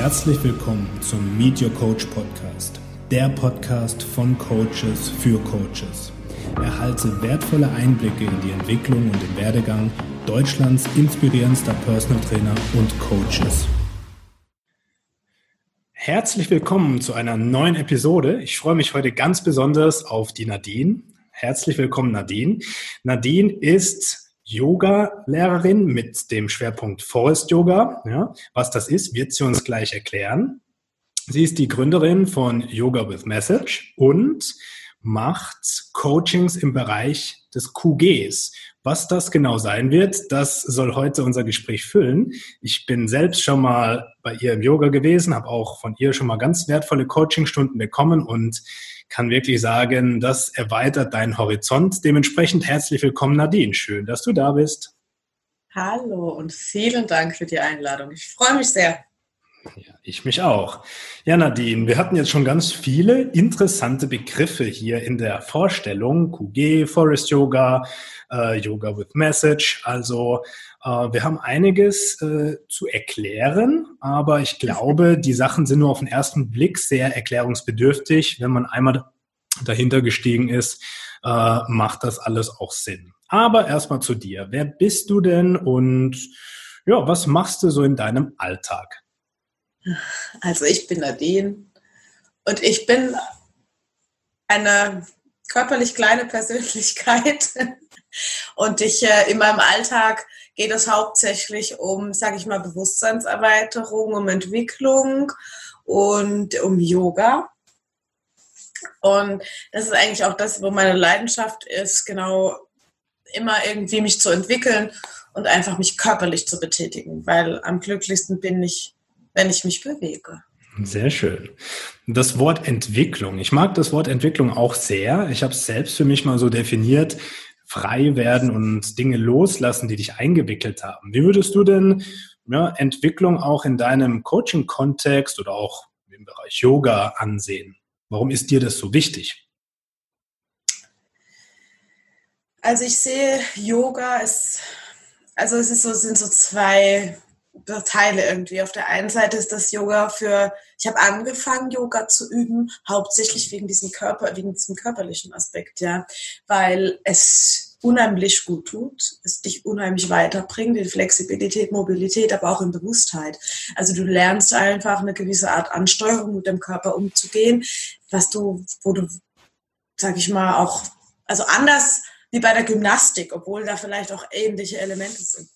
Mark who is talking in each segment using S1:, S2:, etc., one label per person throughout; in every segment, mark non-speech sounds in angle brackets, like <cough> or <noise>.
S1: Herzlich willkommen zum Meet Your Coach Podcast, der Podcast von Coaches für Coaches. Erhalte wertvolle Einblicke in die Entwicklung und den Werdegang Deutschlands inspirierendster Personal Trainer und Coaches. Herzlich willkommen zu einer neuen Episode. Ich freue mich heute ganz besonders auf die Nadine. Herzlich willkommen, Nadine. Nadine ist Yoga-Lehrerin mit dem Schwerpunkt Forest Yoga. Ja, was das ist, wird sie uns gleich erklären. Sie ist die Gründerin von Yoga with Message und macht Coachings im Bereich des QGs. Was das genau sein wird, das soll heute unser Gespräch füllen. Ich bin selbst schon mal bei ihr im Yoga gewesen, habe auch von ihr schon mal ganz wertvolle Coachingstunden bekommen und kann wirklich sagen, das erweitert deinen Horizont. Dementsprechend herzlich willkommen, Nadine. Schön, dass du da bist.
S2: Hallo und vielen Dank für die Einladung. Ich freue mich sehr.
S1: Ja, ich mich auch. Ja, Nadine, wir hatten jetzt schon ganz viele interessante Begriffe hier in der Vorstellung. QG, Forest Yoga, äh, Yoga with Message. Also wir haben einiges äh, zu erklären, aber ich glaube, die Sachen sind nur auf den ersten Blick sehr erklärungsbedürftig. Wenn man einmal dahinter gestiegen ist, äh, macht das alles auch Sinn. Aber erstmal zu dir. Wer bist du denn und ja, was machst du so in deinem Alltag?
S2: Also ich bin Nadine und ich bin eine körperlich kleine Persönlichkeit und ich äh, in meinem Alltag geht es hauptsächlich um, sage ich mal, Bewusstseinserweiterung, um Entwicklung und um Yoga. Und das ist eigentlich auch das, wo meine Leidenschaft ist, genau immer irgendwie mich zu entwickeln und einfach mich körperlich zu betätigen, weil am glücklichsten bin ich, wenn ich mich bewege.
S1: Sehr schön. Das Wort Entwicklung. Ich mag das Wort Entwicklung auch sehr. Ich habe es selbst für mich mal so definiert frei werden und Dinge loslassen, die dich eingewickelt haben. Wie würdest du denn ja, Entwicklung auch in deinem Coaching-Kontext oder auch im Bereich Yoga ansehen? Warum ist dir das so wichtig?
S2: Also ich sehe Yoga ist, also es ist so, sind so zwei Teile irgendwie. Auf der einen Seite ist das Yoga für, ich habe angefangen, Yoga zu üben, hauptsächlich wegen diesem Körper, wegen diesem körperlichen Aspekt, ja, weil es unheimlich gut tut, es dich unheimlich weiterbringt in Flexibilität, Mobilität, aber auch in Bewusstheit. Also du lernst einfach eine gewisse Art Ansteuerung mit dem Körper umzugehen, was du, wo du, sag ich mal, auch, also anders wie bei der Gymnastik, obwohl da vielleicht auch ähnliche Elemente sind.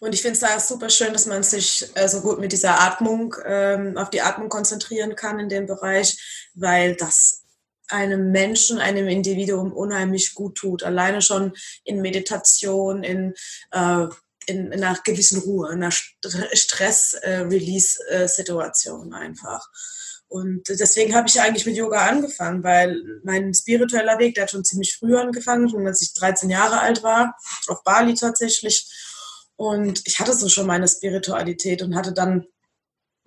S2: Und ich finde es da super schön, dass man sich äh, so gut mit dieser Atmung, ähm, auf die Atmung konzentrieren kann in dem Bereich, weil das einem Menschen, einem Individuum unheimlich gut tut. Alleine schon in Meditation, in, äh, in, in einer gewissen Ruhe, in einer Stress-Release-Situation einfach. Und deswegen habe ich eigentlich mit Yoga angefangen, weil mein spiritueller Weg, der hat schon ziemlich früh angefangen, schon als ich 13 Jahre alt war, auf Bali tatsächlich. Und ich hatte so schon meine Spiritualität und hatte dann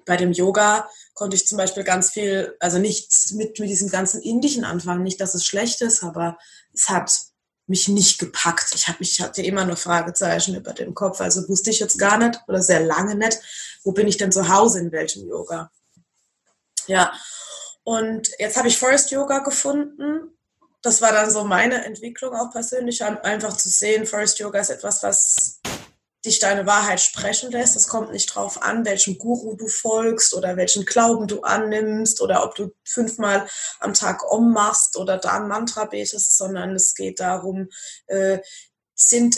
S2: bei dem Yoga konnte ich zum Beispiel ganz viel, also nichts mit, mit diesem ganzen Indischen anfangen. Nicht, dass es schlecht ist, aber es hat mich nicht gepackt. Ich, hab, ich hatte immer nur Fragezeichen über dem Kopf. Also wusste ich jetzt gar nicht oder sehr lange nicht, wo bin ich denn zu Hause in welchem Yoga. Ja, und jetzt habe ich Forest Yoga gefunden. Das war dann so meine Entwicklung auch persönlich, einfach zu sehen, Forest Yoga ist etwas, was dich deine Wahrheit sprechen lässt. Es kommt nicht drauf an, welchem Guru du folgst oder welchen Glauben du annimmst oder ob du fünfmal am Tag Om machst oder da ein Mantra betest, sondern es geht darum, äh, sind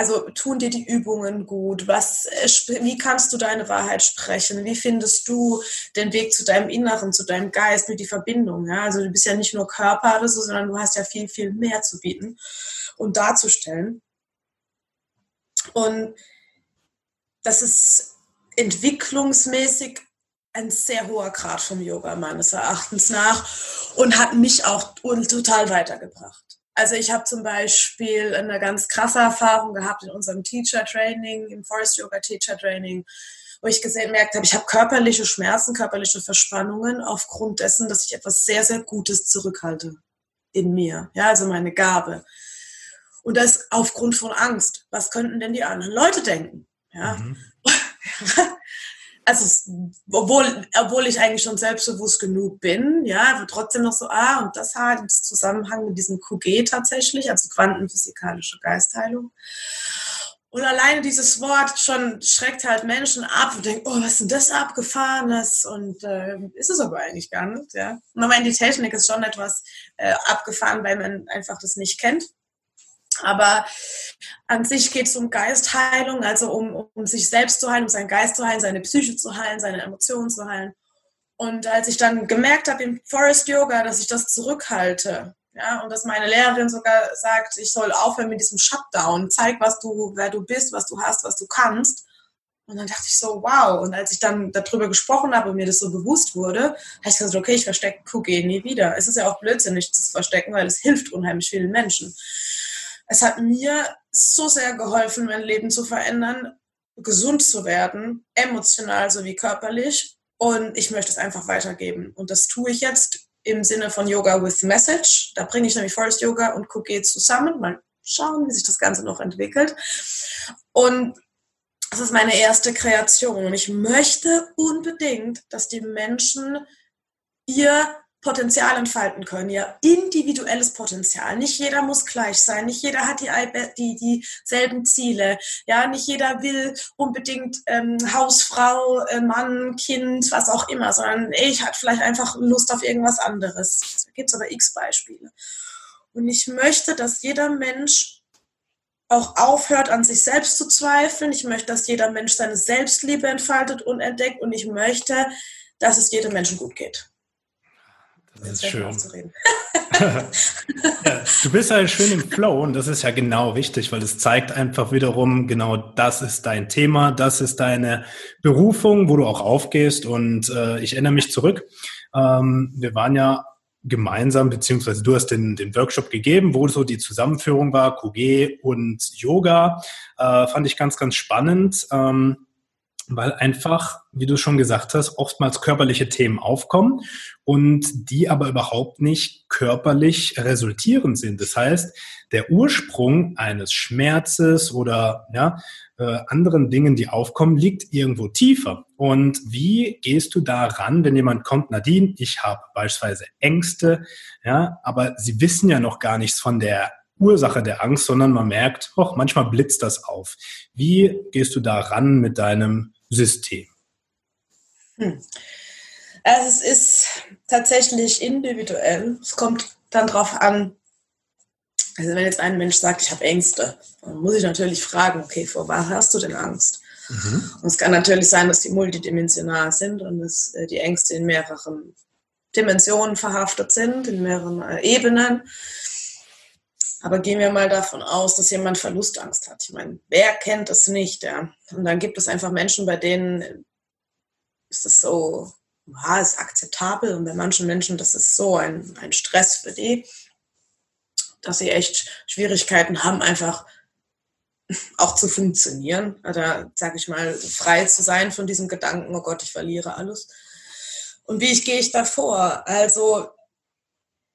S2: also tun dir die Übungen gut? Was, äh, wie kannst du deine Wahrheit sprechen? Wie findest du den Weg zu deinem Inneren, zu deinem Geist, mit die Verbindung? Ja? Also du bist ja nicht nur Körper oder so, sondern du hast ja viel, viel mehr zu bieten und darzustellen. Und das ist entwicklungsmäßig ein sehr hoher Grad vom Yoga meines Erachtens nach und hat mich auch total weitergebracht. Also ich habe zum Beispiel eine ganz krasse Erfahrung gehabt in unserem Teacher Training, im Forest Yoga Teacher Training, wo ich gemerkt habe, ich habe körperliche Schmerzen, körperliche Verspannungen aufgrund dessen, dass ich etwas sehr, sehr Gutes zurückhalte in mir. Ja, also meine Gabe. Und das aufgrund von Angst. Was könnten denn die anderen Leute denken? Ja. Mhm. <laughs> also obwohl, obwohl ich eigentlich schon selbstbewusst genug bin, ja, aber trotzdem noch so, ah, und das hat im Zusammenhang mit diesem QG tatsächlich, also quantenphysikalische Geistheilung. Und alleine dieses Wort schon schreckt halt Menschen ab und denkt, oh, was ist denn das Abgefahrenes? Und äh, ist es aber eigentlich gar nicht, ja. Und ich meine, die Technik ist schon etwas äh, abgefahren, weil man einfach das nicht kennt. Aber an sich geht es um Geistheilung, also um, um sich selbst zu heilen, um seinen Geist zu heilen, seine Psyche zu heilen, seine Emotionen zu heilen. Und als ich dann gemerkt habe im Forest Yoga, dass ich das zurückhalte, ja, und dass meine Lehrerin sogar sagt, ich soll aufhören mit diesem Shutdown, zeig, was du, wer du bist, was du hast, was du kannst. Und dann dachte ich so, wow. Und als ich dann darüber gesprochen habe und mir das so bewusst wurde, habe ich gesagt, okay, ich verstecke Cookie nie wieder. Es ist ja auch blödsinnig zu verstecken, weil es hilft unheimlich vielen Menschen. Es hat mir so sehr geholfen, mein Leben zu verändern, gesund zu werden, emotional sowie körperlich. Und ich möchte es einfach weitergeben. Und das tue ich jetzt im Sinne von Yoga with Message. Da bringe ich nämlich Forest Yoga und Cookie zusammen. Mal schauen, wie sich das Ganze noch entwickelt. Und das ist meine erste Kreation. Und ich möchte unbedingt, dass die Menschen ihr Potenzial entfalten können, ja, individuelles Potenzial. Nicht jeder muss gleich sein, nicht jeder hat die, die dieselben Ziele, ja, nicht jeder will unbedingt ähm, Hausfrau, äh, Mann, Kind, was auch immer, sondern ich hatte vielleicht einfach Lust auf irgendwas anderes. Da gibt es aber x Beispiele. Und ich möchte, dass jeder Mensch auch aufhört, an sich selbst zu zweifeln. Ich möchte, dass jeder Mensch seine Selbstliebe entfaltet und entdeckt. Und ich möchte, dass es jedem Menschen gut geht.
S1: Das ist schön. <laughs> ja, du bist halt schön im Flow und das ist ja genau wichtig, weil es zeigt einfach wiederum, genau das ist dein Thema, das ist deine Berufung, wo du auch aufgehst. Und äh, ich erinnere mich zurück, ähm, wir waren ja gemeinsam, beziehungsweise du hast den, den Workshop gegeben, wo so die Zusammenführung war, QG und Yoga. Äh, fand ich ganz, ganz spannend. Ähm, weil einfach, wie du schon gesagt hast, oftmals körperliche Themen aufkommen und die aber überhaupt nicht körperlich resultierend sind. Das heißt, der Ursprung eines Schmerzes oder ja, äh, anderen Dingen, die aufkommen, liegt irgendwo tiefer. Und wie gehst du da ran, wenn jemand kommt, Nadine, ich habe beispielsweise Ängste, ja, aber sie wissen ja noch gar nichts von der Ursache der Angst, sondern man merkt, oh, manchmal blitzt das auf. Wie gehst du da ran mit deinem System?
S2: Hm. Also es ist tatsächlich individuell. Es kommt dann darauf an, also wenn jetzt ein Mensch sagt, ich habe Ängste, dann muss ich natürlich fragen, okay, vor was hast du denn Angst? Mhm. Und es kann natürlich sein, dass die multidimensional sind und dass äh, die Ängste in mehreren Dimensionen verhaftet sind, in mehreren äh, Ebenen. Aber gehen wir mal davon aus, dass jemand Verlustangst hat. Ich meine, wer kennt das nicht? Ja? Und dann gibt es einfach Menschen, bei denen ist das so, ja, ist akzeptabel. Und bei manchen Menschen, das ist so ein, ein Stress für die, dass sie echt Schwierigkeiten haben, einfach auch zu funktionieren. Oder, sag ich mal, frei zu sein von diesem Gedanken, oh Gott, ich verliere alles. Und wie ich, gehe ich da vor? Also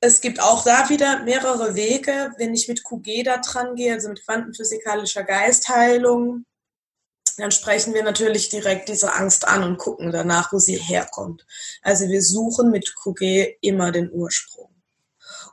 S2: es gibt auch da wieder mehrere Wege, wenn ich mit QG da dran gehe, also mit quantenphysikalischer Geistheilung, dann sprechen wir natürlich direkt diese Angst an und gucken danach, wo sie herkommt. Also wir suchen mit QG immer den Ursprung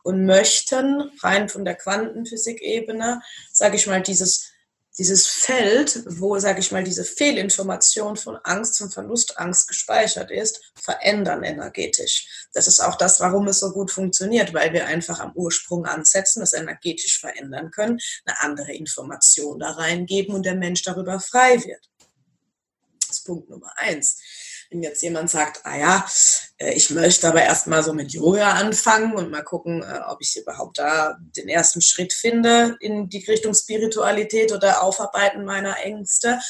S2: und möchten rein von der Quantenphysik-Ebene, sage ich mal, dieses dieses Feld, wo, sage ich mal, diese Fehlinformation von Angst und Verlustangst gespeichert ist, verändern energetisch. Das ist auch das, warum es so gut funktioniert, weil wir einfach am Ursprung ansetzen, das energetisch verändern können, eine andere Information da reingeben und der Mensch darüber frei wird. Das ist Punkt Nummer eins. Wenn jetzt jemand sagt, ah ja, äh, ich möchte aber erstmal so mit Yoga anfangen und mal gucken, äh, ob ich überhaupt da den ersten Schritt finde in die Richtung Spiritualität oder Aufarbeiten meiner Ängste,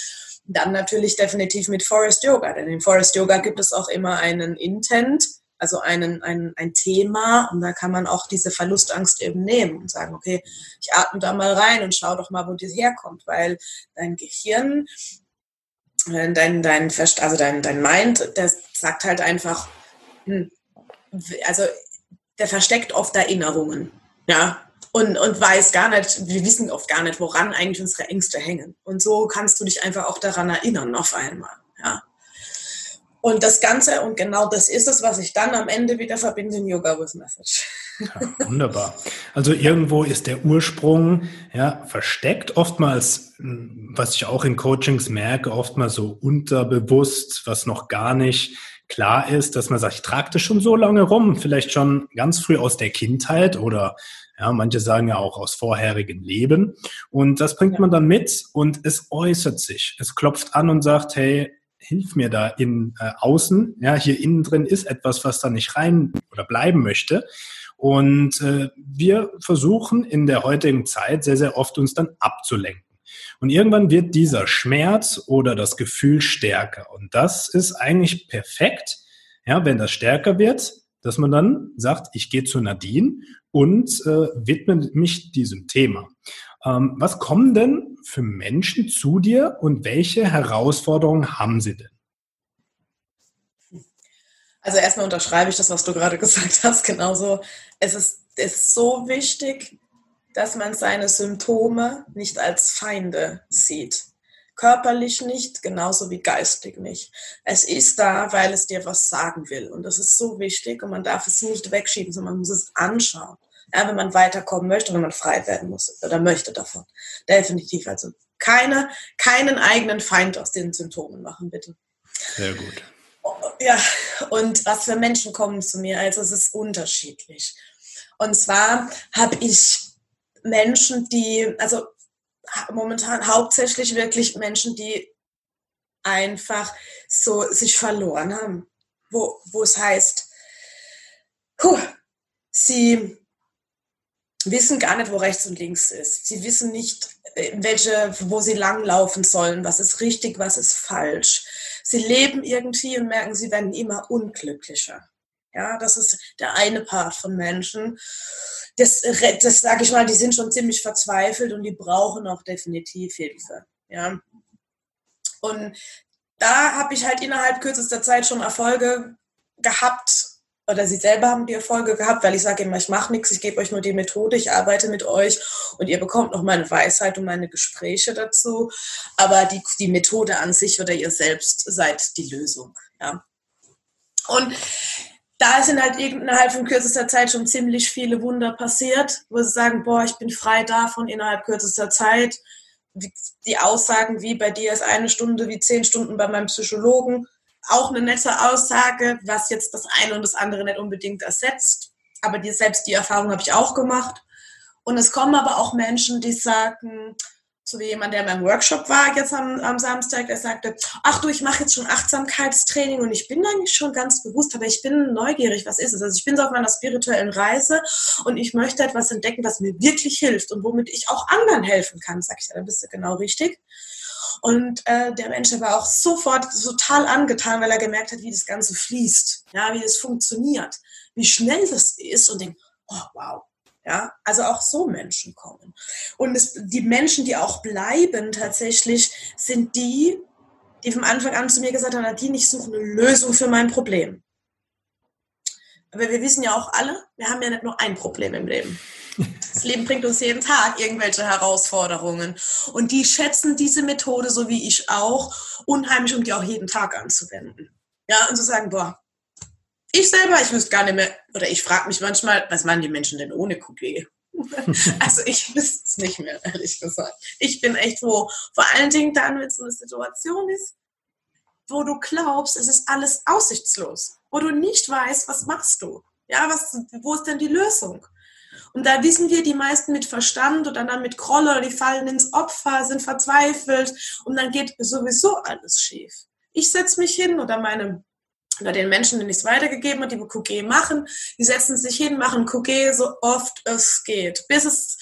S2: dann natürlich definitiv mit Forest Yoga. Denn in Forest Yoga gibt es auch immer einen Intent, also einen, ein, ein Thema und da kann man auch diese Verlustangst eben nehmen und sagen, okay, ich atme da mal rein und schau doch mal, wo die herkommt, weil dein Gehirn dein, dein, also dein, dein Mind, der sagt halt einfach, hm, also der versteckt oft Erinnerungen, ja, und, und weiß gar nicht, wir wissen oft gar nicht, woran eigentlich unsere Ängste hängen. Und so kannst du dich einfach auch daran erinnern auf einmal. Und das Ganze, und genau das ist es, was ich dann am Ende wieder verbinde in Yoga with Message.
S1: Ja, wunderbar. Also irgendwo ist der Ursprung ja versteckt, oftmals, was ich auch in Coachings merke, oftmals so unterbewusst, was noch gar nicht klar ist, dass man sagt, ich trage das schon so lange rum, vielleicht schon ganz früh aus der Kindheit oder ja, manche sagen ja auch aus vorherigen Leben. Und das bringt man dann mit und es äußert sich. Es klopft an und sagt, hey, hilf mir da in äh, außen. Ja, hier innen drin ist etwas, was da nicht rein oder bleiben möchte. Und äh, wir versuchen in der heutigen Zeit sehr, sehr oft uns dann abzulenken. Und irgendwann wird dieser Schmerz oder das Gefühl stärker. Und das ist eigentlich perfekt, ja, wenn das stärker wird, dass man dann sagt, ich gehe zu Nadine und äh, widme mich diesem Thema. Ähm, was kommen denn für Menschen zu dir und welche Herausforderungen haben sie denn?
S2: Also erstmal unterschreibe ich das, was du gerade <laughs> gesagt hast, genauso. Es ist, ist so wichtig, dass man seine Symptome nicht als Feinde sieht. Körperlich nicht, genauso wie geistig nicht. Es ist da, weil es dir was sagen will. Und das ist so wichtig und man darf es nicht wegschieben, sondern man muss es anschauen. Ja, wenn man weiterkommen möchte, wenn man frei werden muss oder möchte davon. Definitiv. Also keine, keinen eigenen Feind aus den Symptomen machen, bitte.
S1: Sehr gut.
S2: Ja, und was für Menschen kommen zu mir? Also es ist unterschiedlich. Und zwar habe ich Menschen, die, also momentan hauptsächlich wirklich Menschen, die einfach so sich verloren haben. Wo, wo es heißt, puh, sie wissen gar nicht, wo rechts und links ist. Sie wissen nicht, welche, wo sie langlaufen sollen, was ist richtig, was ist falsch. Sie leben irgendwie und merken, sie werden immer unglücklicher. Ja, das ist der eine Part von Menschen. Das, das sage ich mal, die sind schon ziemlich verzweifelt und die brauchen auch definitiv Hilfe. Ja. Und da habe ich halt innerhalb kürzester Zeit schon Erfolge gehabt, oder sie selber haben die Erfolge gehabt, weil ich sage immer, ich mache nichts, ich gebe euch nur die Methode, ich arbeite mit euch und ihr bekommt noch meine Weisheit und meine Gespräche dazu. Aber die, die Methode an sich oder ihr selbst seid die Lösung. Ja. Und da sind halt innerhalb von kürzester Zeit schon ziemlich viele Wunder passiert, wo sie sagen, boah, ich bin frei davon innerhalb kürzester Zeit. Die Aussagen wie bei dir ist eine Stunde wie zehn Stunden bei meinem Psychologen auch eine nette Aussage, was jetzt das eine und das andere nicht unbedingt ersetzt. Aber die, selbst die Erfahrung habe ich auch gemacht. Und es kommen aber auch Menschen, die sagen, so wie jemand, der in meinem Workshop war jetzt am, am Samstag, der sagte, ach du, ich mache jetzt schon Achtsamkeitstraining und ich bin eigentlich schon ganz bewusst, aber ich bin neugierig, was ist es? Also ich bin so auf meiner spirituellen Reise und ich möchte etwas entdecken, was mir wirklich hilft und womit ich auch anderen helfen kann. Sag ich, dann bist du genau richtig. Und äh, der Mensch war auch sofort total angetan, weil er gemerkt hat, wie das Ganze fließt, ja, wie das funktioniert, wie schnell das ist und denkt, oh wow. Ja, also auch so Menschen kommen. Und es, die Menschen, die auch bleiben tatsächlich, sind die, die von Anfang an zu mir gesagt haben, die ich suche eine Lösung für mein Problem. Aber wir wissen ja auch alle, wir haben ja nicht nur ein Problem im Leben. Das Leben bringt uns jeden Tag irgendwelche Herausforderungen. Und die schätzen diese Methode, so wie ich auch, unheimlich, um die auch jeden Tag anzuwenden. Ja, und zu sagen, boah, ich selber, ich wüsste gar nicht mehr, oder ich frage mich manchmal, was machen die Menschen denn ohne QG? <laughs> also ich wüsste es nicht mehr, ehrlich gesagt. Ich bin echt froh. Vor allen Dingen dann, wenn es so eine Situation ist, wo du glaubst, es ist alles aussichtslos, wo du nicht weißt, was machst du? Ja, was, wo ist denn die Lösung? Und da wissen wir, die meisten mit Verstand oder dann mit Krolle, die fallen ins Opfer, sind verzweifelt und dann geht sowieso alles schief. Ich setze mich hin oder meine oder den Menschen, denen ich es weitergegeben habe, die QG machen, die setzen sich hin, machen QG so oft es geht, bis es,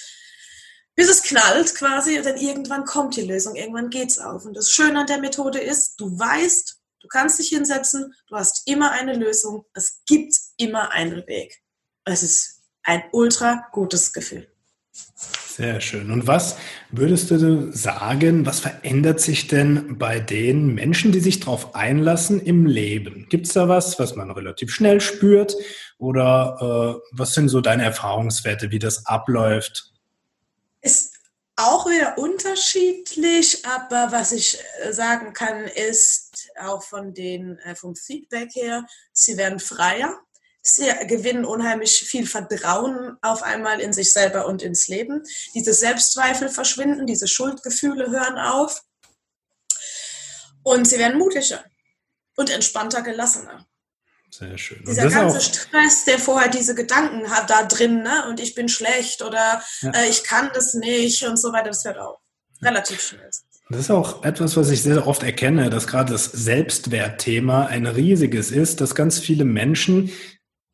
S2: bis es knallt quasi und dann irgendwann kommt die Lösung, irgendwann geht's auf. Und das Schöne an der Methode ist, du weißt, du kannst dich hinsetzen, du hast immer eine Lösung, es gibt immer einen Weg. Es ist ein ultra gutes Gefühl.
S1: Sehr schön. Und was würdest du sagen, was verändert sich denn bei den Menschen, die sich darauf einlassen im Leben? Gibt es da was, was man relativ schnell spürt? Oder äh, was sind so deine Erfahrungswerte, wie das abläuft?
S2: Ist auch wieder unterschiedlich, aber was ich äh, sagen kann, ist, auch von den, äh, vom Feedback her, sie werden freier, sie gewinnen unheimlich viel Vertrauen auf einmal in sich selber und ins Leben. Diese Selbstzweifel verschwinden, diese Schuldgefühle hören auf und sie werden mutiger und entspannter, gelassener.
S1: Sehr schön.
S2: Dieser ganze Stress, der vorher diese Gedanken hat da drin, ne? und ich bin schlecht oder ja. äh, ich kann das nicht und so weiter, das hört auch relativ schnell.
S1: Das ist auch etwas, was ich sehr oft erkenne, dass gerade das Selbstwertthema ein riesiges ist, dass ganz viele Menschen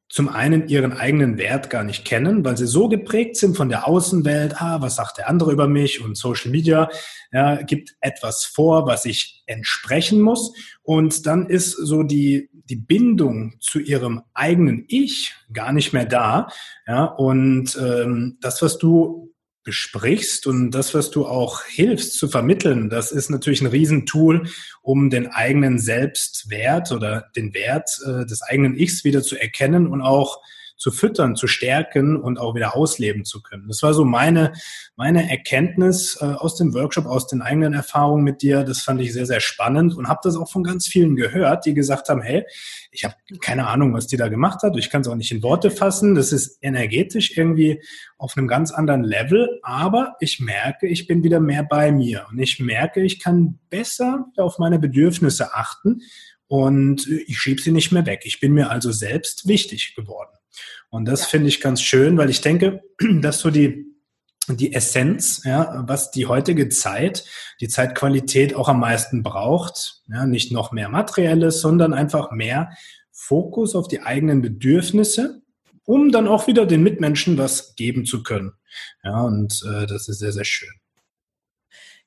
S1: zum einen ihren eigenen Wert gar nicht kennen, weil sie so geprägt sind von der Außenwelt, ah, was sagt der andere über mich und Social Media ja, gibt etwas vor, was ich entsprechen muss. Und dann ist so die, die Bindung zu ihrem eigenen Ich gar nicht mehr da. Ja, und ähm, das, was du besprichst und das, was du auch hilfst zu vermitteln, das ist natürlich ein Riesentool, um den eigenen Selbstwert oder den Wert äh, des eigenen Ichs wieder zu erkennen und auch zu füttern, zu stärken und auch wieder ausleben zu können. Das war so meine, meine Erkenntnis äh, aus dem Workshop, aus den eigenen Erfahrungen mit dir. Das fand ich sehr, sehr spannend und habe das auch von ganz vielen gehört, die gesagt haben, hey, ich habe keine Ahnung, was die da gemacht hat. Ich kann es auch nicht in Worte fassen. Das ist energetisch irgendwie auf einem ganz anderen Level, aber ich merke, ich bin wieder mehr bei mir und ich merke, ich kann besser auf meine Bedürfnisse achten und ich schiebe sie nicht mehr weg. Ich bin mir also selbst wichtig geworden. Und das ja. finde ich ganz schön, weil ich denke, <clears throat> dass so die, die Essenz, ja, was die heutige Zeit, die Zeitqualität auch am meisten braucht, ja, nicht noch mehr Materielles, sondern einfach mehr Fokus auf die eigenen Bedürfnisse, um dann auch wieder den Mitmenschen was geben zu können. Ja, und äh, das ist sehr, sehr schön.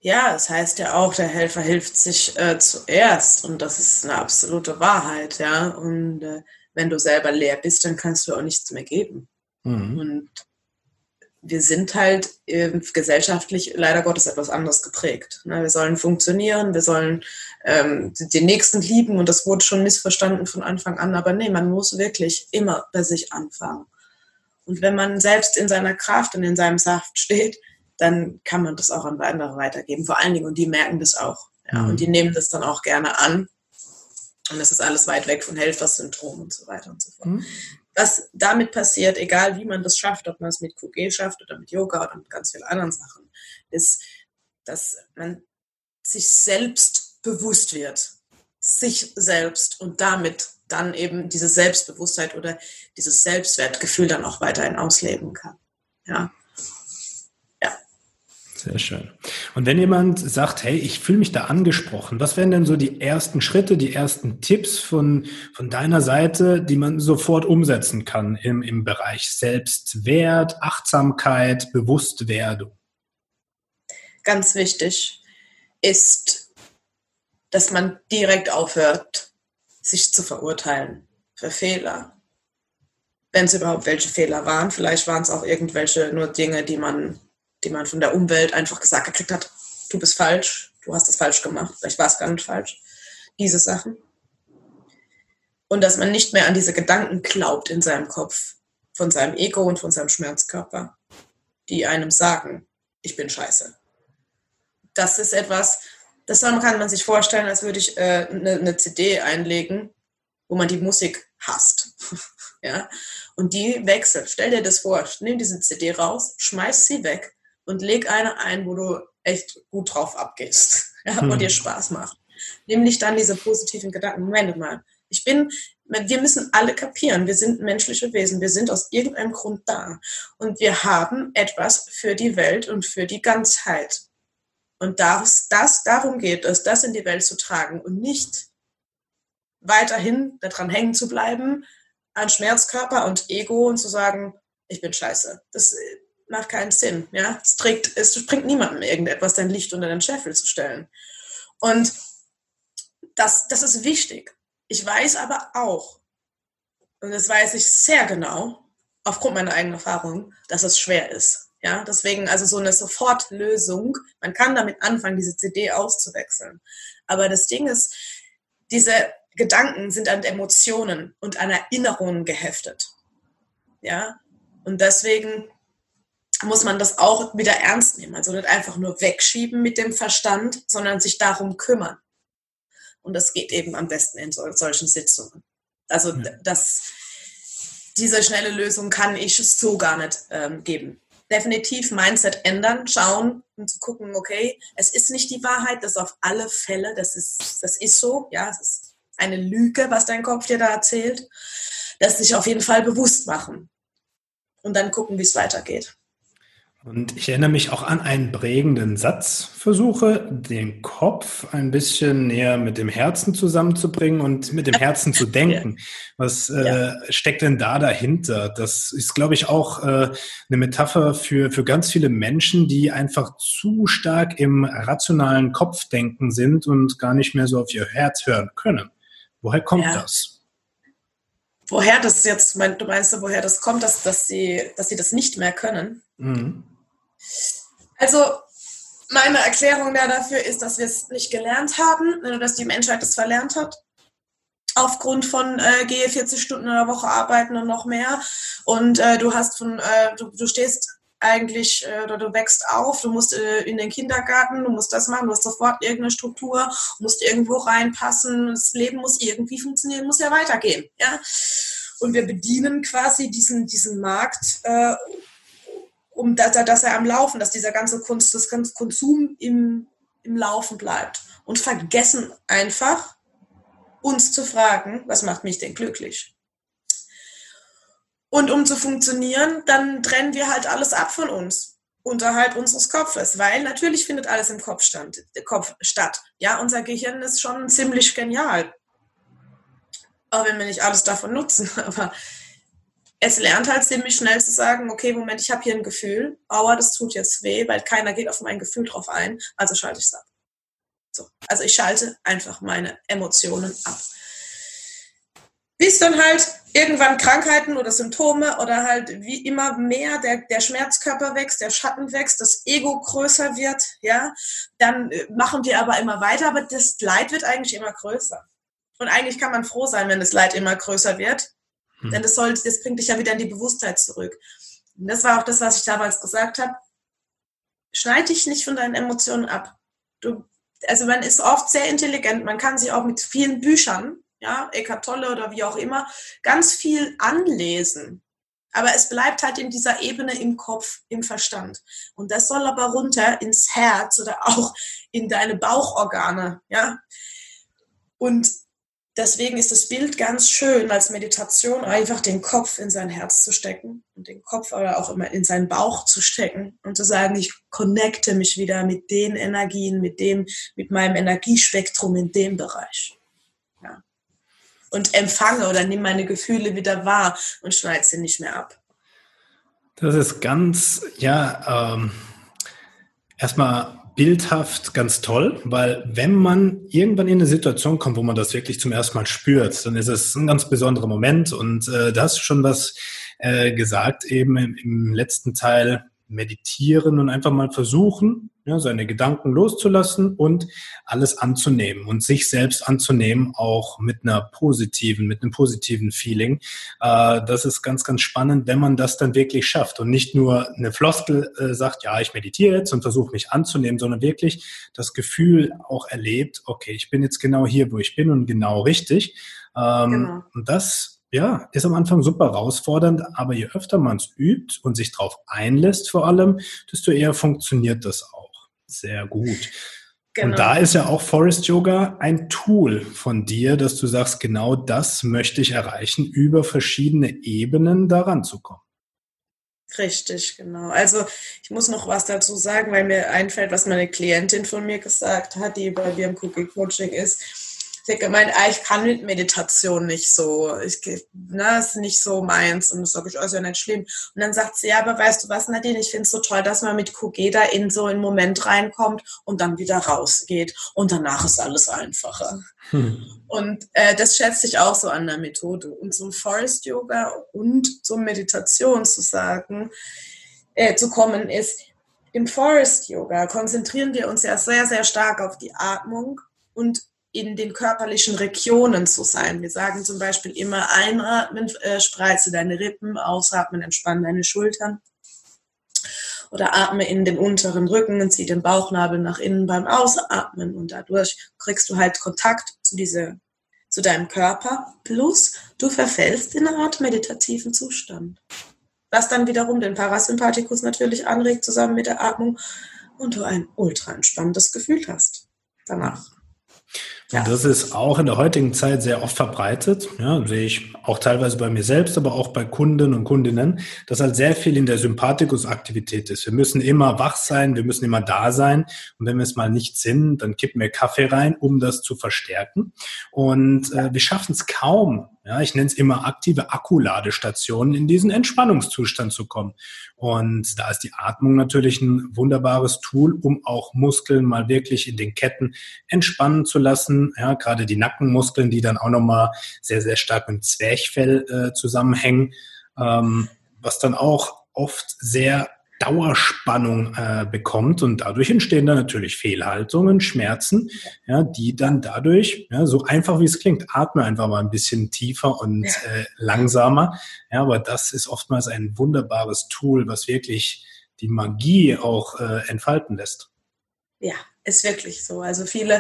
S2: Ja, es das heißt ja auch, der Helfer hilft sich äh, zuerst und das ist eine absolute Wahrheit, ja. Und äh, wenn du selber leer bist, dann kannst du auch nichts mehr geben. Mhm. Und wir sind halt äh, gesellschaftlich leider Gottes etwas anders geprägt. Ne? Wir sollen funktionieren, wir sollen ähm, den Nächsten lieben und das wurde schon missverstanden von Anfang an. Aber nee, man muss wirklich immer bei sich anfangen. Und wenn man selbst in seiner Kraft und in seinem Saft steht, dann kann man das auch an andere weitergeben. Vor allen Dingen, und die merken das auch. Ja? Mhm. Und die nehmen das dann auch gerne an und es ist alles weit weg von Helfersyndrom und so weiter und so fort. Mhm. Was damit passiert, egal wie man das schafft, ob man es mit QG schafft oder mit Yoga oder mit ganz vielen anderen Sachen, ist, dass man sich selbst bewusst wird. Sich selbst und damit dann eben diese Selbstbewusstheit oder dieses Selbstwertgefühl dann auch weiterhin ausleben kann. Ja.
S1: Sehr schön. Und wenn jemand sagt, hey, ich fühle mich da angesprochen, was wären denn so die ersten Schritte, die ersten Tipps von, von deiner Seite, die man sofort umsetzen kann im, im Bereich Selbstwert, Achtsamkeit, Bewusstwerdung?
S2: Ganz wichtig ist, dass man direkt aufhört, sich zu verurteilen für Fehler. Wenn es überhaupt welche Fehler waren, vielleicht waren es auch irgendwelche nur Dinge, die man die man von der Umwelt einfach gesagt gekriegt hat, du bist falsch, du hast das falsch gemacht, vielleicht war es gar nicht falsch. Diese Sachen. Und dass man nicht mehr an diese Gedanken glaubt in seinem Kopf, von seinem Ego und von seinem Schmerzkörper, die einem sagen, ich bin scheiße. Das ist etwas, das kann man sich vorstellen, als würde ich äh, eine, eine CD einlegen, wo man die Musik hasst. <laughs> ja? Und die wechselt. Stell dir das vor, nimm diese CD raus, schmeiß sie weg und leg eine ein, wo du echt gut drauf abgehst <laughs> ja, hm. und dir Spaß macht. Nämlich dann diese positiven Gedanken. Moment mal, ich bin, wir müssen alle kapieren, wir sind menschliche Wesen, wir sind aus irgendeinem Grund da und wir haben etwas für die Welt und für die Ganzheit. Und das, das, darum geht es, das in die Welt zu tragen und nicht weiterhin daran hängen zu bleiben, an Schmerzkörper und Ego und zu sagen, ich bin scheiße. Das, macht keinen Sinn. Ja? Es, trägt, es bringt niemandem irgendetwas, dein Licht unter den Scheffel zu stellen. Und das, das ist wichtig. Ich weiß aber auch, und das weiß ich sehr genau, aufgrund meiner eigenen Erfahrung, dass es schwer ist. Ja, deswegen also so eine Sofortlösung. Man kann damit anfangen, diese CD auszuwechseln. Aber das Ding ist, diese Gedanken sind an Emotionen und an Erinnerungen geheftet. Ja, und deswegen muss man das auch wieder ernst nehmen. Also nicht einfach nur wegschieben mit dem Verstand, sondern sich darum kümmern. Und das geht eben am besten in sol solchen Sitzungen. Also ja. das, diese schnelle Lösung kann ich so gar nicht ähm, geben. Definitiv Mindset ändern, schauen und zu gucken, okay, es ist nicht die Wahrheit, das auf alle Fälle, das ist, das ist so, ja, es ist eine Lüge, was dein Kopf dir da erzählt. Das sich auf jeden Fall bewusst machen und dann gucken, wie es weitergeht.
S1: Und ich erinnere mich auch an einen prägenden Satz. Versuche, den Kopf ein bisschen näher mit dem Herzen zusammenzubringen und mit dem Herzen zu <laughs> denken. Was äh, steckt denn da dahinter? Das ist, glaube ich, auch äh, eine Metapher für, für ganz viele Menschen, die einfach zu stark im rationalen Kopfdenken sind und gar nicht mehr so auf ihr Herz hören können. Woher kommt ja. das?
S2: Woher das jetzt, du meinst, woher das kommt, dass, dass, sie, dass sie das nicht mehr können? Mhm. Also, meine Erklärung dafür ist, dass wir es nicht gelernt haben, ne, dass die Menschheit es verlernt hat. Aufgrund von äh, gehe 40 Stunden in der Woche arbeiten und noch mehr. Und äh, du hast von, äh, du, du stehst eigentlich, äh, oder du wächst auf, du musst äh, in den Kindergarten, du musst das machen, du hast sofort irgendeine Struktur, musst irgendwo reinpassen, das Leben muss irgendwie funktionieren, muss ja weitergehen. Ja? Und wir bedienen quasi diesen, diesen Markt, äh, um dass, dass er am Laufen, dass dieser ganze Kunst, das ganze Konsum im, im Laufen bleibt. Und vergessen einfach, uns zu fragen, was macht mich denn glücklich? Und um zu funktionieren, dann trennen wir halt alles ab von uns unterhalb unseres Kopfes, weil natürlich findet alles im Kopf, stand, Kopf statt. Ja, unser Gehirn ist schon ziemlich genial. Auch wenn wir nicht alles davon nutzen, <laughs> aber es lernt halt ziemlich schnell zu sagen, okay, Moment, ich habe hier ein Gefühl, aua, das tut jetzt weh, weil keiner geht auf mein Gefühl drauf ein, also schalte ich es ab. So, also ich schalte einfach meine Emotionen ab bis dann halt irgendwann Krankheiten oder Symptome oder halt wie immer mehr der, der Schmerzkörper wächst, der Schatten wächst, das Ego größer wird, ja, dann äh, machen wir aber immer weiter, aber das Leid wird eigentlich immer größer. Und eigentlich kann man froh sein, wenn das Leid immer größer wird, hm. denn das, soll, das bringt dich ja wieder in die Bewusstheit zurück. Und das war auch das, was ich damals gesagt habe. Schneid dich nicht von deinen Emotionen ab. Du, also man ist oft sehr intelligent, man kann sich auch mit vielen Büchern ja, Eckart Tolle oder wie auch immer, ganz viel anlesen. Aber es bleibt halt in dieser Ebene im Kopf, im Verstand. Und das soll aber runter ins Herz oder auch in deine Bauchorgane, ja. Und deswegen ist das Bild ganz schön als Meditation, einfach den Kopf in sein Herz zu stecken und den Kopf aber auch immer in seinen Bauch zu stecken und zu sagen, ich connecte mich wieder mit den Energien, mit dem, mit meinem Energiespektrum in dem Bereich und empfange oder nehme meine Gefühle wieder wahr und schneide sie nicht mehr ab.
S1: Das ist ganz, ja, ähm, erstmal bildhaft ganz toll, weil wenn man irgendwann in eine Situation kommt, wo man das wirklich zum ersten Mal spürt, dann ist es ein ganz besonderer Moment. Und äh, da hast du schon was äh, gesagt eben im, im letzten Teil, meditieren und einfach mal versuchen, ja, seine Gedanken loszulassen und alles anzunehmen und sich selbst anzunehmen, auch mit einer positiven, mit einem positiven Feeling. Äh, das ist ganz, ganz spannend, wenn man das dann wirklich schafft und nicht nur eine Floskel äh, sagt, ja, ich meditiere jetzt und versuche mich anzunehmen, sondern wirklich das Gefühl auch erlebt, okay, ich bin jetzt genau hier, wo ich bin und genau richtig. Ähm, genau. Und das ja, ist am Anfang super herausfordernd, aber je öfter man es übt und sich darauf einlässt vor allem, desto eher funktioniert das auch sehr gut. Genau. Und da ist ja auch Forest Yoga ein Tool von dir, dass du sagst, genau das möchte ich erreichen, über verschiedene Ebenen daran zu kommen.
S2: Richtig, genau. Also ich muss noch was dazu sagen, weil mir einfällt, was meine Klientin von mir gesagt hat, die bei mir im Cookie Coaching ist sie hat gemeint, ah, ich kann mit Meditation nicht so, ich, ne, ist nicht so meins und das sage ich, ist ja nicht schlimm. Und dann sagt sie, ja, aber weißt du was, Nadine, ich finde es so toll, dass man mit Kugeda in so einen Moment reinkommt und dann wieder rausgeht und danach ist alles einfacher. Hm. Und äh, das schätze ich auch so an der Methode. Und zum Forest Yoga und zur Meditation zu sagen, äh, zu kommen ist, im Forest Yoga konzentrieren wir uns ja sehr, sehr stark auf die Atmung und in den körperlichen Regionen zu sein. Wir sagen zum Beispiel immer einatmen, äh, spreize deine Rippen, ausatmen, entspann deine Schultern. oder atme in den unteren Rücken und zieh den Bauchnabel nach innen beim Ausatmen und dadurch kriegst du halt Kontakt zu diese, zu deinem Körper. Plus du verfällst in eine Art meditativen Zustand. Was dann wiederum den Parasympathikus natürlich anregt zusammen mit der Atmung und du ein ultra entspanntes Gefühl hast danach.
S1: Und das ist auch in der heutigen Zeit sehr oft verbreitet. Ja, sehe ich auch teilweise bei mir selbst, aber auch bei Kunden und Kundinnen, dass halt sehr viel in der Sympathikus-Aktivität ist. Wir müssen immer wach sein, wir müssen immer da sein. Und wenn wir es mal nicht sind, dann kippen wir Kaffee rein, um das zu verstärken. Und äh, wir schaffen es kaum, ja, ich nenne es immer aktive Akkuladestationen, in diesen Entspannungszustand zu kommen. Und da ist die Atmung natürlich ein wunderbares Tool, um auch Muskeln mal wirklich in den Ketten entspannen zu lassen. Ja, gerade die Nackenmuskeln, die dann auch nochmal sehr, sehr stark mit dem Zwerchfell äh, zusammenhängen, ähm, was dann auch oft sehr Dauerspannung äh, bekommt und dadurch entstehen dann natürlich Fehlhaltungen, Schmerzen, ja, die dann dadurch, ja, so einfach wie es klingt, atme einfach mal ein bisschen tiefer und äh, langsamer. Ja, aber das ist oftmals ein wunderbares Tool, was wirklich die Magie auch äh, entfalten lässt.
S2: Ja, ist wirklich so. Also viele,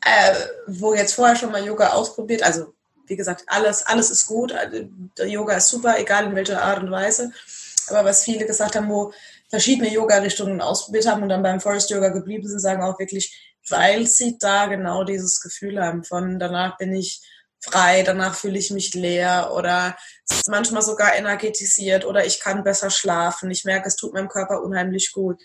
S2: äh, wo jetzt vorher schon mal Yoga ausprobiert, also wie gesagt, alles, alles ist gut. Also, Yoga ist super, egal in welcher Art und Weise. Aber was viele gesagt haben, wo verschiedene Yoga-Richtungen ausprobiert haben und dann beim Forest Yoga geblieben sind, sagen auch wirklich, weil sie da genau dieses Gefühl haben von danach bin ich frei, danach fühle ich mich leer oder manchmal sogar energetisiert oder ich kann besser schlafen. Ich merke, es tut meinem Körper unheimlich gut.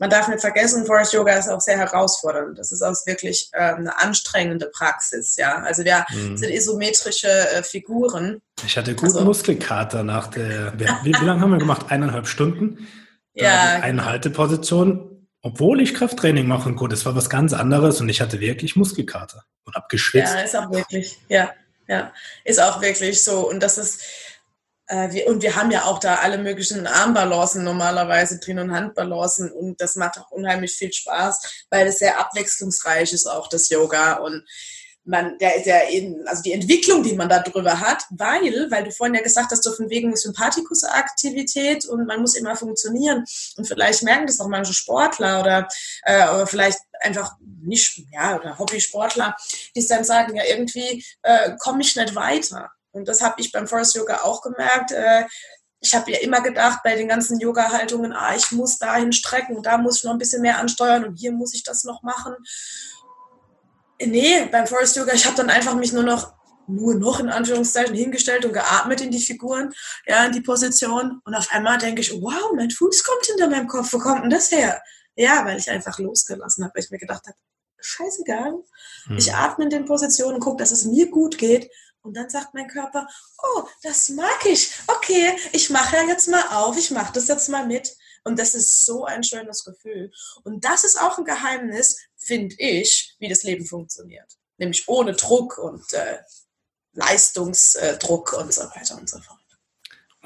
S2: Man darf nicht vergessen, Forest Yoga ist auch sehr herausfordernd. Das ist auch wirklich äh, eine anstrengende Praxis. Ja, also wir mhm. sind isometrische äh, Figuren.
S1: Ich hatte guten also, Muskelkater nach der. Wie, wie lange haben wir gemacht? Eineinhalb Stunden ja, eine genau. Halteposition, obwohl ich Krafttraining machen konnte. Das war was ganz anderes und ich hatte wirklich Muskelkater und hab geschwitzt.
S2: Ja, ist auch wirklich, ja, ja, ist auch wirklich so. Und das ist, äh, wir, und wir haben ja auch da alle möglichen Armbalancen normalerweise drin und Handbalancen und das macht auch unheimlich viel Spaß, weil es sehr abwechslungsreich ist, auch das Yoga und man, der, der, also die Entwicklung, die man da drüber hat, weil, weil du vorhin ja gesagt hast, so von wegen Sympathikus-Aktivität und man muss immer funktionieren. Und vielleicht merken das auch manche Sportler oder, äh, oder vielleicht einfach nicht, ja, oder Hobbysportler, die dann sagen, ja, irgendwie äh, komme ich nicht weiter. Und das habe ich beim Forest Yoga auch gemerkt. Äh, ich habe ja immer gedacht bei den ganzen Yoga-Haltungen, ah, ich muss dahin strecken, da muss ich noch ein bisschen mehr ansteuern und hier muss ich das noch machen. Nee, beim Forest Yoga, ich habe dann einfach mich nur noch, nur noch in Anführungszeichen hingestellt und geatmet in die Figuren, ja, in die Position. Und auf einmal denke ich, wow, mein Fuß kommt hinter meinem Kopf, wo kommt denn das her? Ja, weil ich einfach losgelassen habe, weil ich mir gedacht habe, scheißegal. Hm. Ich atme in den Positionen und gucke, dass es mir gut geht. Und dann sagt mein Körper, oh, das mag ich. Okay, ich mache ja jetzt mal auf, ich mache das jetzt mal mit. Und das ist so ein schönes Gefühl. Und das ist auch ein Geheimnis, finde ich, wie das Leben funktioniert. Nämlich ohne Druck und äh, Leistungsdruck und so weiter und so fort.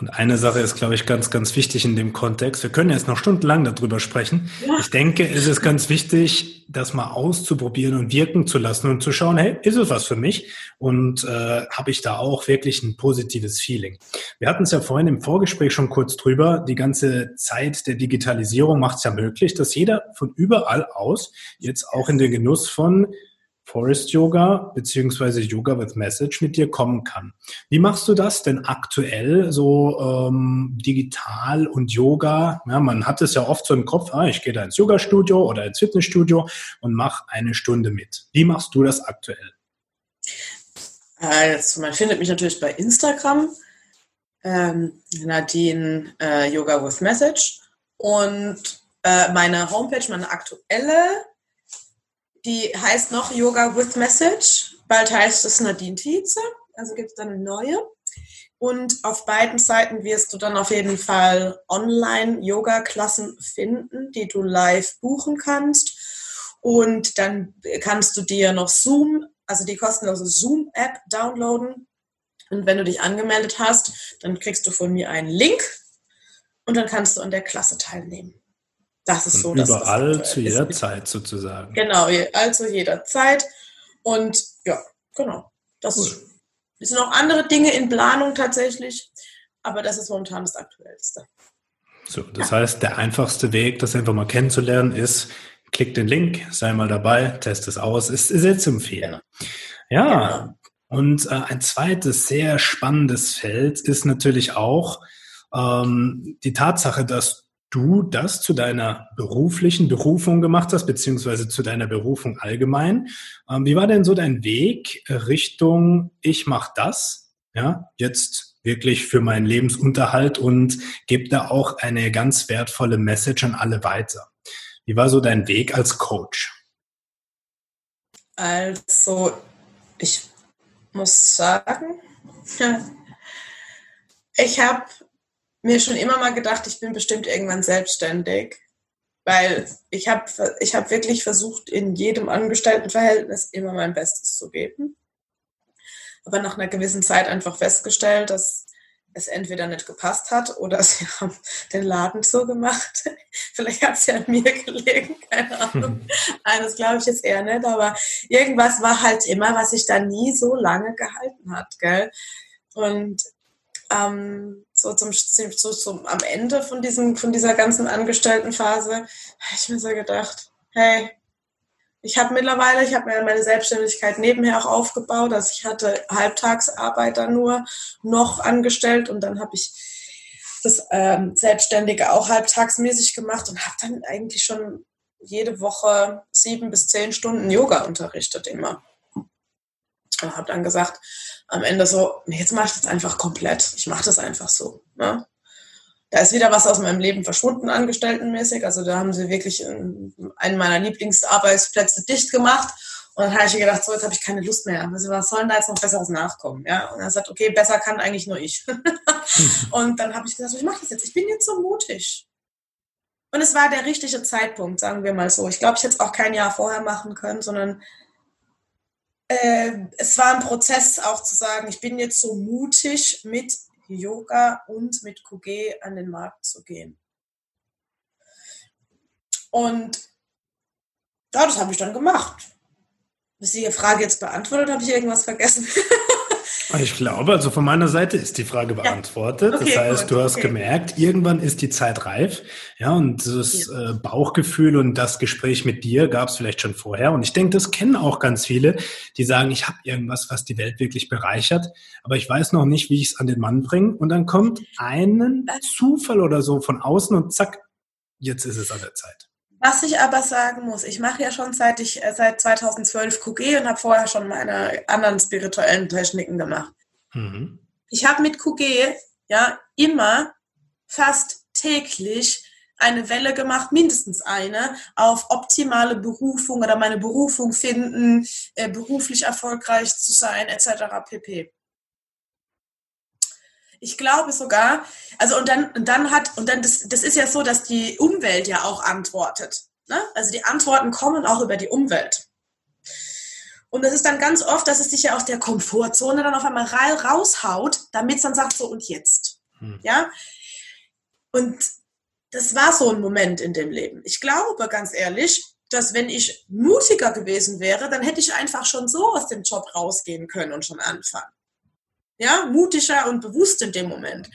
S1: Und eine Sache ist, glaube ich, ganz, ganz wichtig in dem Kontext. Wir können jetzt noch stundenlang darüber sprechen. Ja. Ich denke, es ist ganz wichtig, das mal auszuprobieren und wirken zu lassen und zu schauen, hey, ist es was für mich? Und äh, habe ich da auch wirklich ein positives Feeling? Wir hatten es ja vorhin im Vorgespräch schon kurz drüber. Die ganze Zeit der Digitalisierung macht es ja möglich, dass jeder von überall aus jetzt auch in den Genuss von Forest Yoga beziehungsweise Yoga with Message mit dir kommen kann. Wie machst du das denn aktuell so ähm, digital und Yoga? Ja, man hat es ja oft so im Kopf, ah, ich gehe da ins Yoga-Studio oder ins Fitnessstudio und mache eine Stunde mit. Wie machst du das aktuell?
S2: Also man findet mich natürlich bei Instagram, ähm, Nadine äh, Yoga with Message und äh, meine Homepage, meine aktuelle die heißt noch Yoga with Message. Bald heißt es Nadine Tietze. Also gibt es dann eine neue. Und auf beiden Seiten wirst du dann auf jeden Fall Online-Yoga-Klassen finden, die du live buchen kannst. Und dann kannst du dir noch Zoom, also die kostenlose Zoom-App downloaden. Und wenn du dich angemeldet hast, dann kriegst du von mir einen Link und dann kannst du an der Klasse teilnehmen. Das ist
S1: und
S2: so.
S1: Überall das zu jeder ist. Zeit sozusagen.
S2: Genau, also jeder Zeit. Und ja, genau. Das cool. sind auch andere Dinge in Planung tatsächlich, aber das ist momentan das Aktuellste.
S1: So, das ja. heißt, der einfachste Weg, das einfach mal kennenzulernen, ist, klick den Link, sei mal dabei, test es aus, ist, ist jetzt empfehlen. Ja, genau. und äh, ein zweites sehr spannendes Feld ist natürlich auch ähm, die Tatsache, dass du das zu deiner beruflichen Berufung gemacht hast, beziehungsweise zu deiner Berufung allgemein. Ähm, wie war denn so dein Weg Richtung, ich mache das, ja, jetzt wirklich für meinen Lebensunterhalt und gebe da auch eine ganz wertvolle Message an alle weiter. Wie war so dein Weg als Coach?
S2: Also, ich muss sagen, <laughs> ich habe mir schon immer mal gedacht, ich bin bestimmt irgendwann selbstständig, weil ich habe ich hab wirklich versucht, in jedem Angestelltenverhältnis immer mein Bestes zu geben. Aber nach einer gewissen Zeit einfach festgestellt, dass es entweder nicht gepasst hat oder <laughs> sie haben den Laden zugemacht. <laughs> Vielleicht hat es ja an mir gelegen, <laughs> keine Ahnung. Nein, das glaube ich jetzt eher nicht, aber irgendwas war halt immer, was sich da nie so lange gehalten hat, gell? Und ähm, so zum, so zum am Ende von diesem, von dieser ganzen Angestelltenphase, habe ich mir so gedacht, hey, ich habe mittlerweile, ich habe mir meine Selbstständigkeit nebenher auch aufgebaut. Also ich hatte Halbtagsarbeiter nur noch angestellt und dann habe ich das ähm, Selbstständige auch halbtagsmäßig gemacht und habe dann eigentlich schon jede Woche sieben bis zehn Stunden Yoga unterrichtet immer. Und habe dann gesagt, am Ende so, jetzt mache ich das einfach komplett. Ich mache das einfach so. Ne? Da ist wieder was aus meinem Leben verschwunden, angestelltenmäßig. Also da haben sie wirklich einen meiner Lieblingsarbeitsplätze dicht gemacht. Und dann habe ich gedacht, so, jetzt habe ich keine Lust mehr. Also, was soll denn da jetzt noch Besseres nachkommen? Ja? Und er sagt, okay, besser kann eigentlich nur ich. <laughs> und dann habe ich gesagt, ich mache das jetzt. Ich bin jetzt so mutig. Und es war der richtige Zeitpunkt, sagen wir mal so. Ich glaube, ich hätte es auch kein Jahr vorher machen können, sondern äh, es war ein Prozess auch zu sagen, ich bin jetzt so mutig mit Yoga und mit QG an den Markt zu gehen. Und ja, das habe ich dann gemacht. Ist die Frage jetzt beantwortet? Habe ich irgendwas vergessen? <laughs>
S1: Ich glaube, also von meiner Seite ist die Frage beantwortet. Ja. Okay, das heißt, gut, du hast okay. gemerkt, irgendwann ist die Zeit reif. Ja, und das ja. äh, Bauchgefühl und das Gespräch mit dir gab es vielleicht schon vorher. Und ich denke, das kennen auch ganz viele, die sagen, ich habe irgendwas, was die Welt wirklich bereichert, aber ich weiß noch nicht, wie ich es an den Mann bringe. Und dann kommt einen Zufall oder so von außen und zack, jetzt ist es an der Zeit.
S2: Was ich aber sagen muss, ich mache ja schon seit ich äh, seit 2012 QG und habe vorher schon meine anderen spirituellen Techniken gemacht. Mhm. Ich habe mit QG ja immer fast täglich eine Welle gemacht, mindestens eine, auf optimale Berufung oder meine Berufung finden, äh, beruflich erfolgreich zu sein, etc. pp. Ich glaube sogar, also und dann, und dann hat, und dann, das, das ist ja so, dass die Umwelt ja auch antwortet. Ne? Also die Antworten kommen auch über die Umwelt. Und das ist dann ganz oft, dass es sich ja aus der Komfortzone dann auf einmal raushaut, damit es dann sagt, so und jetzt. Hm. Ja? Und das war so ein Moment in dem Leben. Ich glaube ganz ehrlich, dass wenn ich mutiger gewesen wäre, dann hätte ich einfach schon so aus dem Job rausgehen können und schon anfangen ja, mutiger und bewusst in dem Moment.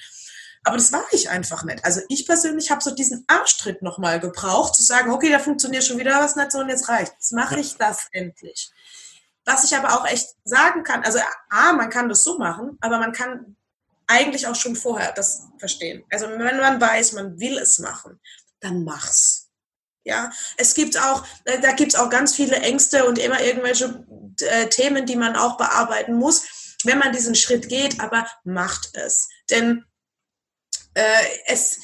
S2: Aber das war ich einfach nicht. Also ich persönlich habe so diesen Arschtritt nochmal gebraucht, zu sagen, okay, da funktioniert schon wieder was nicht so und jetzt reicht. Jetzt mache ich das endlich. Was ich aber auch echt sagen kann, also A, man kann das so machen, aber man kann eigentlich auch schon vorher das verstehen. Also wenn man weiß, man will es machen, dann mach's. Ja, es gibt auch, äh, da gibt es auch ganz viele Ängste und immer irgendwelche äh, Themen, die man auch bearbeiten muss wenn man diesen Schritt geht, aber macht es. Denn äh, es,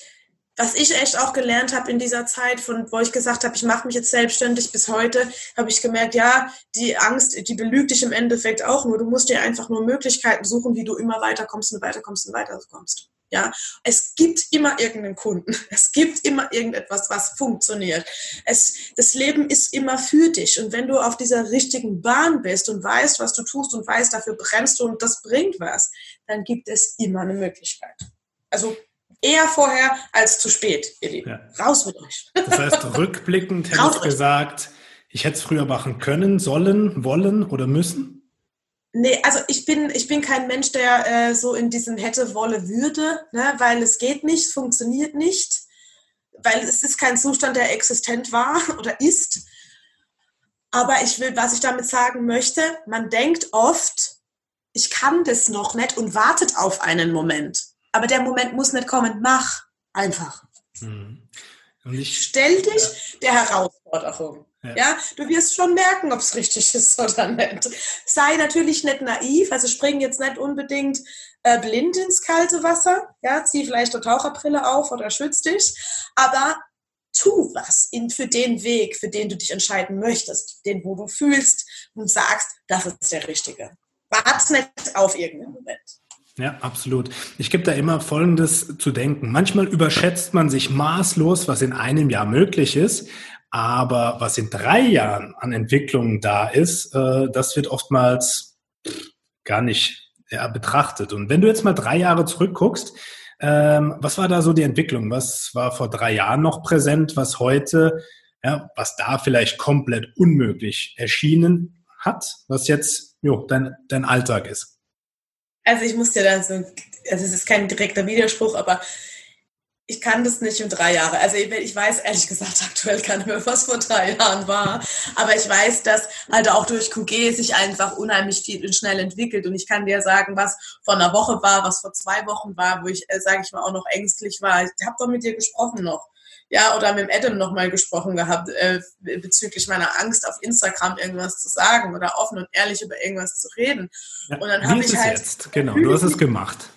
S2: was ich echt auch gelernt habe in dieser Zeit, von wo ich gesagt habe, ich mache mich jetzt selbstständig bis heute, habe ich gemerkt, ja, die Angst, die belügt dich im Endeffekt auch nur. Du musst dir einfach nur Möglichkeiten suchen, wie du immer weiterkommst und weiterkommst und weiterkommst. Ja, es gibt immer irgendeinen Kunden. <laughs> Es gibt immer irgendetwas, was funktioniert. Es, das Leben ist immer für dich. Und wenn du auf dieser richtigen Bahn bist und weißt, was du tust und weißt, dafür brennst du und das bringt was, dann gibt es immer eine Möglichkeit. Also eher vorher als zu spät, ihr Lieben. Ja. Raus mit euch.
S1: Das heißt, <laughs> rückblickend hätte ich gesagt, ich hätte es früher machen können, sollen, wollen oder müssen?
S2: Nee, also ich bin, ich bin kein Mensch, der äh, so in diesem hätte, wolle, würde, ne, weil es geht nicht, es funktioniert nicht. weil es ist kein Zustand, der existent war <laughs> oder ist. Aber ich will, was ich damit sagen möchte, man denkt oft, ich kann das noch nicht und wartet auf einen Moment. Aber der Moment muss nicht kommen, mach einfach. Mhm. Stell dich ja. der Herausforderung. Ja. ja. du wirst schon merken, ob es richtig ist oder nicht. Sei natürlich nicht naiv, also spring jetzt nicht unbedingt äh, blind ins kalte Wasser. Ja, zieh vielleicht eine Taucherbrille auf oder schütz dich, aber tu was in, für den Weg, für den du dich entscheiden möchtest, den, wo du fühlst und sagst, das ist der richtige. Warte nicht auf irgendeinen Moment.
S1: Ja, absolut. Ich gebe da immer Folgendes zu denken. Manchmal überschätzt man sich maßlos, was in einem Jahr möglich ist, aber was in drei Jahren an Entwicklungen da ist, äh, das wird oftmals gar nicht betrachtet. Und wenn du jetzt mal drei Jahre zurückguckst, ähm, was war da so die Entwicklung? Was war vor drei Jahren noch präsent, was heute, ja, was da vielleicht komplett unmöglich erschienen hat, was jetzt jo, dein, dein Alltag ist?
S2: Also ich muss dir dann so, also es ist kein direkter Widerspruch, aber ich kann das nicht in drei Jahre. Also ich weiß ehrlich gesagt <laughs> aktuell gar nicht mehr, was vor drei Jahren war. Aber ich weiß, dass halt auch durch QG sich einfach unheimlich viel und schnell entwickelt. Und ich kann dir sagen, was vor einer Woche war, was vor zwei Wochen war, wo ich, äh, sage ich mal, auch noch ängstlich war. Ich habe doch mit dir gesprochen noch ja, oder mit Adam nochmal gesprochen gehabt äh, bezüglich meiner Angst auf Instagram irgendwas zu sagen oder offen und ehrlich über irgendwas zu reden.
S1: Ja, und dann habe ich halt jetzt? Genau, du hast es gemacht.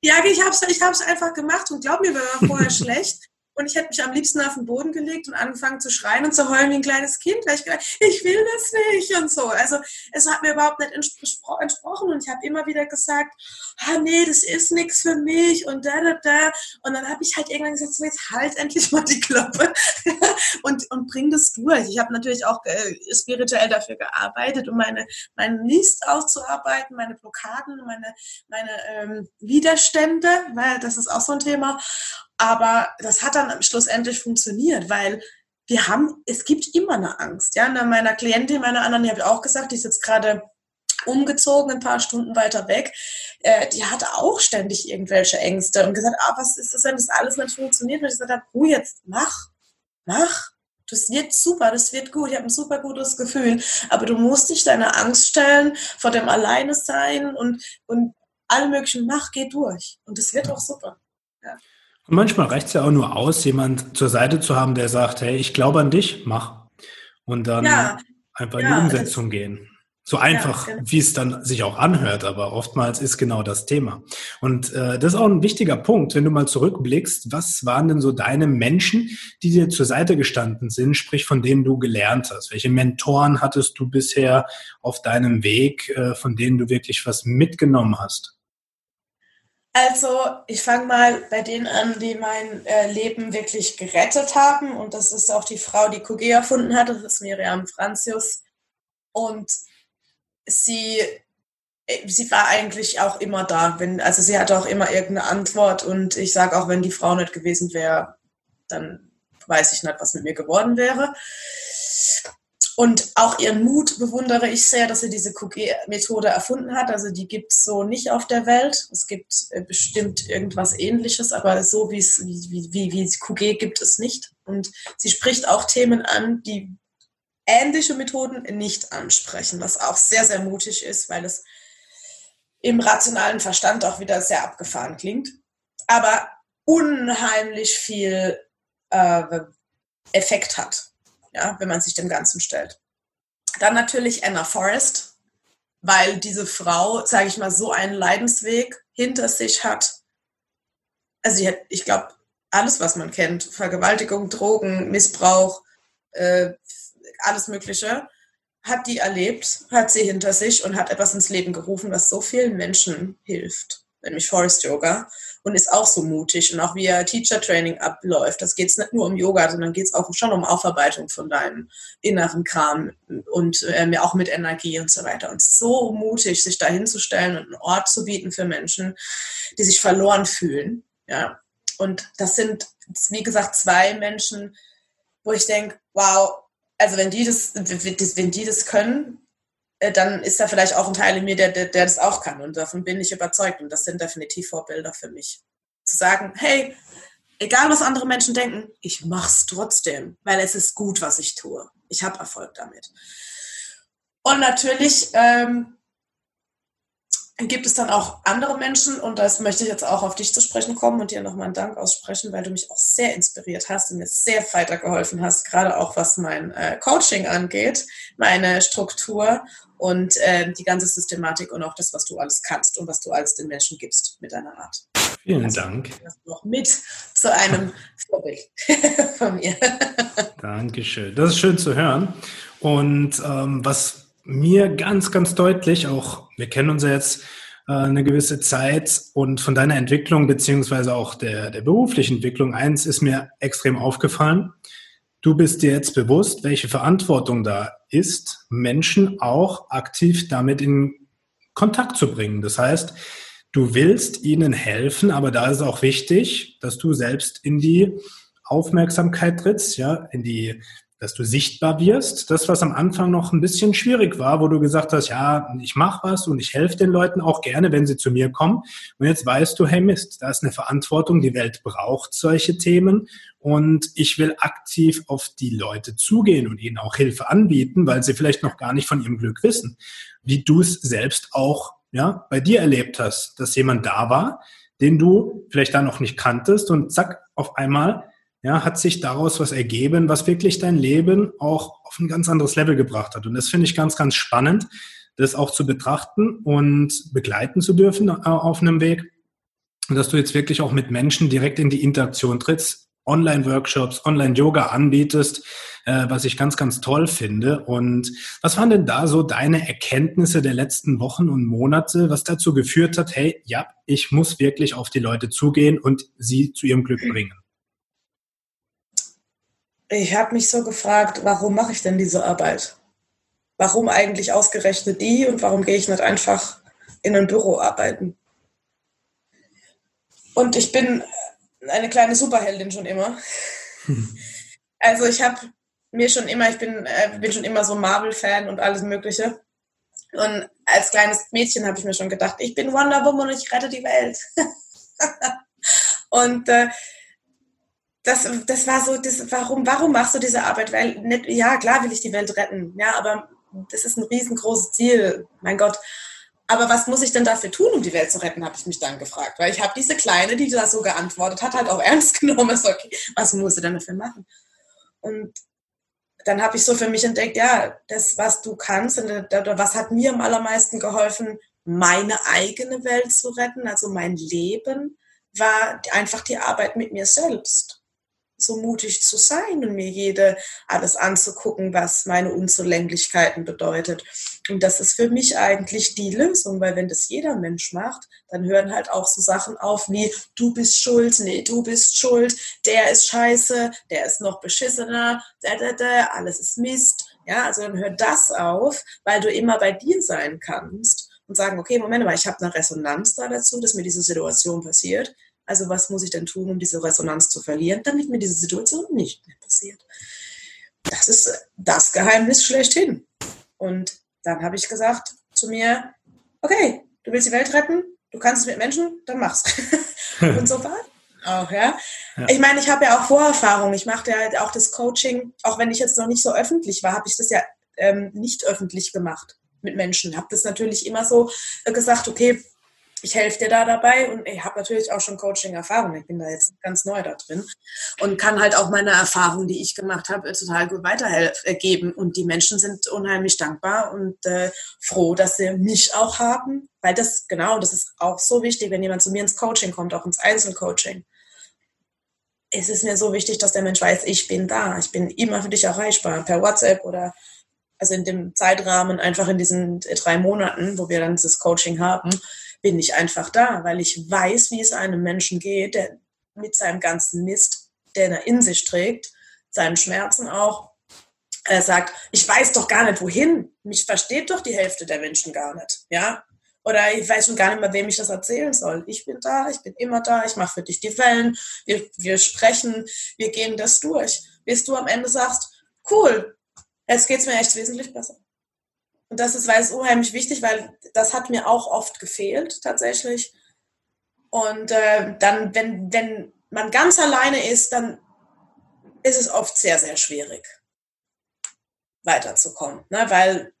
S2: Ja, ich habe es ich hab's einfach gemacht und glaub mir, mir war vorher <laughs> schlecht. Und ich hätte mich am liebsten auf den Boden gelegt und angefangen zu schreien und zu heulen wie ein kleines Kind, weil ich gedacht, ich will das nicht und so. Also es hat mir überhaupt nicht entspro entsprochen und ich habe immer wieder gesagt, ah nee, das ist nichts für mich und da, da, da. Und dann habe ich halt irgendwann gesagt, so jetzt halt endlich mal die Klappe <laughs> und, und bring das durch. Ich habe natürlich auch äh, spirituell dafür gearbeitet, um meine, meinen Mist auszuarbeiten, meine Blockaden, meine, meine ähm, Widerstände, weil das ist auch so ein Thema. Aber das hat dann schlussendlich funktioniert, weil wir haben, es gibt immer eine Angst. Ja, und meiner Klientin, meiner anderen, die habe ich auch gesagt, die ist jetzt gerade umgezogen, ein paar Stunden weiter weg, äh, die hatte auch ständig irgendwelche Ängste und gesagt, ah, was ist das, wenn das alles nicht funktioniert? Und ich gesagt habe, oh, jetzt mach, mach. Das wird super, das wird gut. Ich habe ein super gutes Gefühl. Aber du musst dich deiner Angst stellen, vor dem Alleine sein und, und alle möglichen, mach, geh durch. Und das wird auch super. Ja.
S1: Und manchmal reicht es ja auch nur aus, jemand zur Seite zu haben, der sagt, hey, ich glaube an dich, mach. Und dann ja, einfach ja, in die Umsetzung gehen. So einfach, ja, genau. wie es dann sich auch anhört, aber oftmals ist genau das Thema. Und äh, das ist auch ein wichtiger Punkt, wenn du mal zurückblickst, was waren denn so deine Menschen, die dir zur Seite gestanden sind, sprich von denen du gelernt hast? Welche Mentoren hattest du bisher auf deinem Weg, äh, von denen du wirklich was mitgenommen hast?
S2: Also, ich fange mal bei denen an, die mein äh, Leben wirklich gerettet haben. Und das ist auch die Frau, die QG erfunden hat. Das ist Miriam Franzius. Und sie, äh, sie war eigentlich auch immer da. Wenn, also, sie hatte auch immer irgendeine Antwort. Und ich sage auch, wenn die Frau nicht gewesen wäre, dann weiß ich nicht, was mit mir geworden wäre. Und auch ihren Mut bewundere ich sehr, dass sie diese QG-Methode erfunden hat. Also die gibt es so nicht auf der Welt. Es gibt äh, bestimmt irgendwas ähnliches, aber so wie es wie, wie, wie QG gibt es nicht. Und sie spricht auch Themen an, die ähnliche Methoden nicht ansprechen, was auch sehr, sehr mutig ist, weil es im rationalen Verstand auch wieder sehr abgefahren klingt. Aber unheimlich viel äh, Effekt hat ja, wenn man sich dem Ganzen stellt. Dann natürlich Anna Forrest, weil diese Frau, sage ich mal, so einen Leidensweg hinter sich hat. Also hat, ich glaube, alles, was man kennt, Vergewaltigung, Drogen, Missbrauch, äh, alles Mögliche, hat die erlebt, hat sie hinter sich und hat etwas ins Leben gerufen, was so vielen Menschen hilft, nämlich Forest Yoga und ist auch so mutig und auch wie er Teacher Training abläuft. Das geht es nicht nur um Yoga, sondern geht es auch schon um Aufarbeitung von deinem inneren Kram und äh, auch mit Energie und so weiter. Und so mutig, sich da hinzustellen und einen Ort zu bieten für Menschen, die sich verloren fühlen. Ja. Und das sind, wie gesagt, zwei Menschen, wo ich denke, wow, also wenn die das, wenn die das können, dann ist da vielleicht auch ein Teil in mir, der, der, der das auch kann. Und davon bin ich überzeugt. Und das sind definitiv Vorbilder für mich. Zu sagen, hey, egal was andere Menschen denken, ich mach's trotzdem, weil es ist gut, was ich tue. Ich habe Erfolg damit. Und natürlich ähm, gibt es dann auch andere Menschen, und das möchte ich jetzt auch auf dich zu sprechen kommen und dir nochmal einen Dank aussprechen, weil du mich auch sehr inspiriert hast und mir sehr weitergeholfen hast, gerade auch was mein äh, Coaching angeht, meine Struktur und äh, die ganze Systematik und auch das, was du alles kannst und was du alles den Menschen gibst mit deiner Art.
S1: Vielen also, Dank.
S2: Noch mit zu einem <laughs> Vorbild <laughs> von mir.
S1: Dankeschön. Das ist schön zu hören. Und ähm, was mir ganz, ganz deutlich, auch wir kennen uns ja jetzt äh, eine gewisse Zeit und von deiner Entwicklung beziehungsweise auch der, der beruflichen Entwicklung, eins ist mir extrem aufgefallen. Du bist dir jetzt bewusst, welche Verantwortung da ist, Menschen auch aktiv damit in Kontakt zu bringen. Das heißt, du willst ihnen helfen, aber da ist auch wichtig, dass du selbst in die Aufmerksamkeit trittst, ja, in die dass du sichtbar wirst. Das, was am Anfang noch ein bisschen schwierig war, wo du gesagt hast, ja, ich mache was und ich helfe den Leuten auch gerne, wenn sie zu mir kommen. Und jetzt weißt du, hey Mist, da ist eine Verantwortung, die Welt braucht solche Themen und ich will aktiv auf die Leute zugehen und ihnen auch Hilfe anbieten, weil sie vielleicht noch gar nicht von ihrem Glück wissen, wie du es selbst auch ja, bei dir erlebt hast, dass jemand da war, den du vielleicht da noch nicht kanntest und zack, auf einmal ja, hat sich daraus was ergeben, was wirklich dein Leben auch auf ein ganz anderes Level gebracht hat. Und das finde ich ganz, ganz spannend, das auch zu betrachten und begleiten zu dürfen äh, auf einem Weg. Und dass du jetzt wirklich auch mit Menschen direkt in die Interaktion trittst, Online-Workshops, Online-Yoga anbietest, äh, was ich ganz, ganz toll finde. Und was waren denn da so deine Erkenntnisse der letzten Wochen und Monate, was dazu geführt hat, hey, ja, ich muss wirklich auf die Leute zugehen und sie zu ihrem Glück bringen?
S2: Ich habe mich so gefragt, warum mache ich denn diese Arbeit? Warum eigentlich ausgerechnet die und warum gehe ich nicht einfach in ein Büro arbeiten? Und ich bin eine kleine Superheldin schon immer. <laughs> Also ich habe mir schon immer, ich bin, äh, bin schon immer so Marvel-Fan und alles Mögliche. Und als kleines Mädchen habe ich mir schon gedacht, ich bin Wonder Woman und ich rette die Welt. <laughs> und äh, das, das war so, das, warum, warum machst du diese Arbeit? Weil, nicht, ja, klar will ich die Welt retten, ja, aber das ist ein riesengroßes Ziel, mein Gott. Aber was muss ich denn dafür tun, um die Welt zu retten, habe ich mich dann gefragt. Weil ich habe diese Kleine, die da so geantwortet hat, halt auch <laughs> ernst genommen. Ist okay, was muss sie denn dafür machen? Und dann habe ich so für mich entdeckt, ja, das, was du kannst, und was hat mir am allermeisten geholfen, meine eigene Welt zu retten, also mein Leben, war einfach die Arbeit mit mir selbst so mutig zu sein und mir jede alles anzugucken, was meine Unzulänglichkeiten bedeutet. Und das ist für mich eigentlich die Lösung, weil wenn das jeder Mensch macht, dann hören halt auch so Sachen auf wie du bist schuld, nee, du bist schuld, der ist scheiße, der ist noch beschissener, da, da, da, alles ist Mist. Ja, also dann hört das auf, weil du immer bei dir sein kannst und sagen, okay, Moment mal, ich habe eine Resonanz da dazu, dass mir diese Situation passiert. Also was muss ich denn tun, um diese Resonanz zu verlieren, damit mir diese Situation nicht mehr passiert? Das ist das Geheimnis schlechthin. Und dann habe ich gesagt zu mir, okay, du willst die Welt retten, du kannst es mit Menschen, dann mach's. <laughs> Und so war auch, ja. ja. Ich meine, ich habe ja auch Vorerfahrung. Ich machte ja halt auch das Coaching, auch wenn ich jetzt noch nicht so öffentlich war, habe ich das ja ähm, nicht öffentlich gemacht mit Menschen. Habe das natürlich immer so gesagt, okay, ich helfe dir da dabei und ich habe natürlich auch schon Coaching-Erfahrung. Ich bin da jetzt ganz neu da drin und kann halt auch meine Erfahrungen, die ich gemacht habe, total gut weitergeben. Und die Menschen sind unheimlich dankbar und äh, froh, dass sie mich auch haben, weil das genau, das ist auch so wichtig, wenn jemand zu mir ins Coaching kommt, auch ins Einzelcoaching. Es ist mir so wichtig, dass der Mensch weiß, ich bin da, ich bin immer für dich erreichbar, per WhatsApp oder also in dem Zeitrahmen einfach in diesen drei Monaten, wo wir dann dieses Coaching haben bin ich einfach da, weil ich weiß, wie es einem Menschen geht, der mit seinem ganzen Mist, den er in sich trägt, seinen Schmerzen auch, er sagt, ich weiß doch gar nicht wohin. Mich versteht doch die Hälfte der Menschen gar nicht, ja? Oder ich weiß schon gar nicht mehr, wem ich das erzählen soll. Ich bin da, ich bin immer da, ich mache für dich die Wellen, wir, wir sprechen, wir gehen das durch. Bis du am Ende sagst, cool, jetzt geht es mir echt wesentlich besser. Und das ist, weil es unheimlich wichtig, weil das hat mir auch oft gefehlt tatsächlich. Und äh, dann, wenn, wenn man ganz alleine ist, dann ist es oft sehr, sehr schwierig, weiterzukommen. Ne? Weil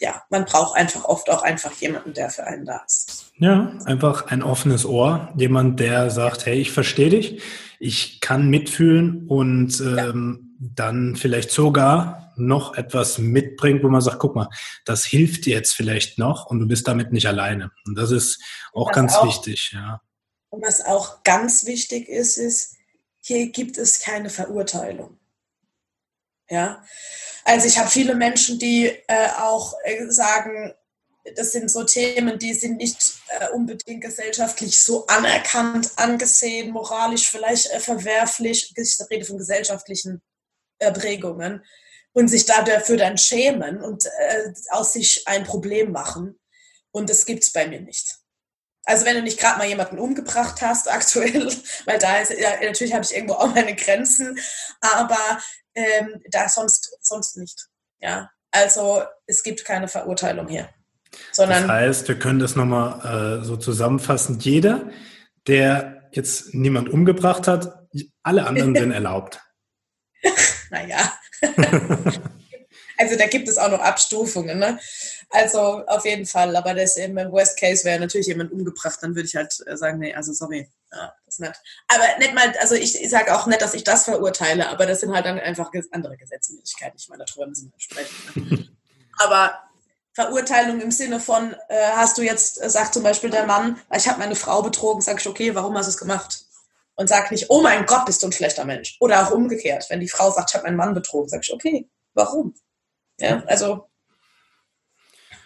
S2: ja, man braucht einfach oft auch einfach jemanden, der für einen da ist.
S1: Ja, einfach ein offenes Ohr, jemand, der sagt, hey, ich verstehe dich, ich kann mitfühlen und ähm, ja. dann vielleicht sogar noch etwas mitbringt, wo man sagt, guck mal, das hilft dir jetzt vielleicht noch und du bist damit nicht alleine. Und das ist auch ganz auch, wichtig, ja.
S2: Und was auch ganz wichtig ist, ist, hier gibt es keine Verurteilung. Ja, also ich habe viele Menschen, die äh, auch äh, sagen, das sind so Themen, die sind nicht äh, unbedingt gesellschaftlich so anerkannt, angesehen, moralisch vielleicht äh, verwerflich. Ich rede von gesellschaftlichen Prägungen und sich dafür dann schämen und äh, aus sich ein Problem machen. Und das gibt es bei mir nicht. Also wenn du nicht gerade mal jemanden umgebracht hast <laughs> aktuell, weil da ist, ja, natürlich habe ich irgendwo auch meine Grenzen, aber ähm, da sonst, sonst nicht. Ja, also es gibt keine Verurteilung hier.
S1: Sondern das heißt, wir können das nochmal äh, so zusammenfassen. Jeder, der jetzt niemand umgebracht hat, alle anderen <laughs> sind erlaubt.
S2: Naja. <laughs> also da gibt es auch noch Abstufungen. Ne? Also auf jeden Fall, aber das im Worst Case wäre natürlich jemand umgebracht, dann würde ich halt äh, sagen, nee, also sorry, ja, das ist nicht. Aber nicht mal, also ich, ich sage auch nicht, dass ich das verurteile, aber das sind halt dann einfach andere Gesetzmäßigkeiten. Ich meine, darüber müssen wir sprechen. Ne? <laughs> aber Verurteilung im Sinne von, äh, hast du jetzt, äh, sagt zum Beispiel der Mann, ich habe meine Frau betrogen, sage ich, okay, warum hast du es gemacht? Und sag nicht, oh mein Gott, bist du ein schlechter Mensch. Oder auch umgekehrt, wenn die Frau sagt, ich habe meinen Mann betrogen, sage ich, okay, warum? Ja, also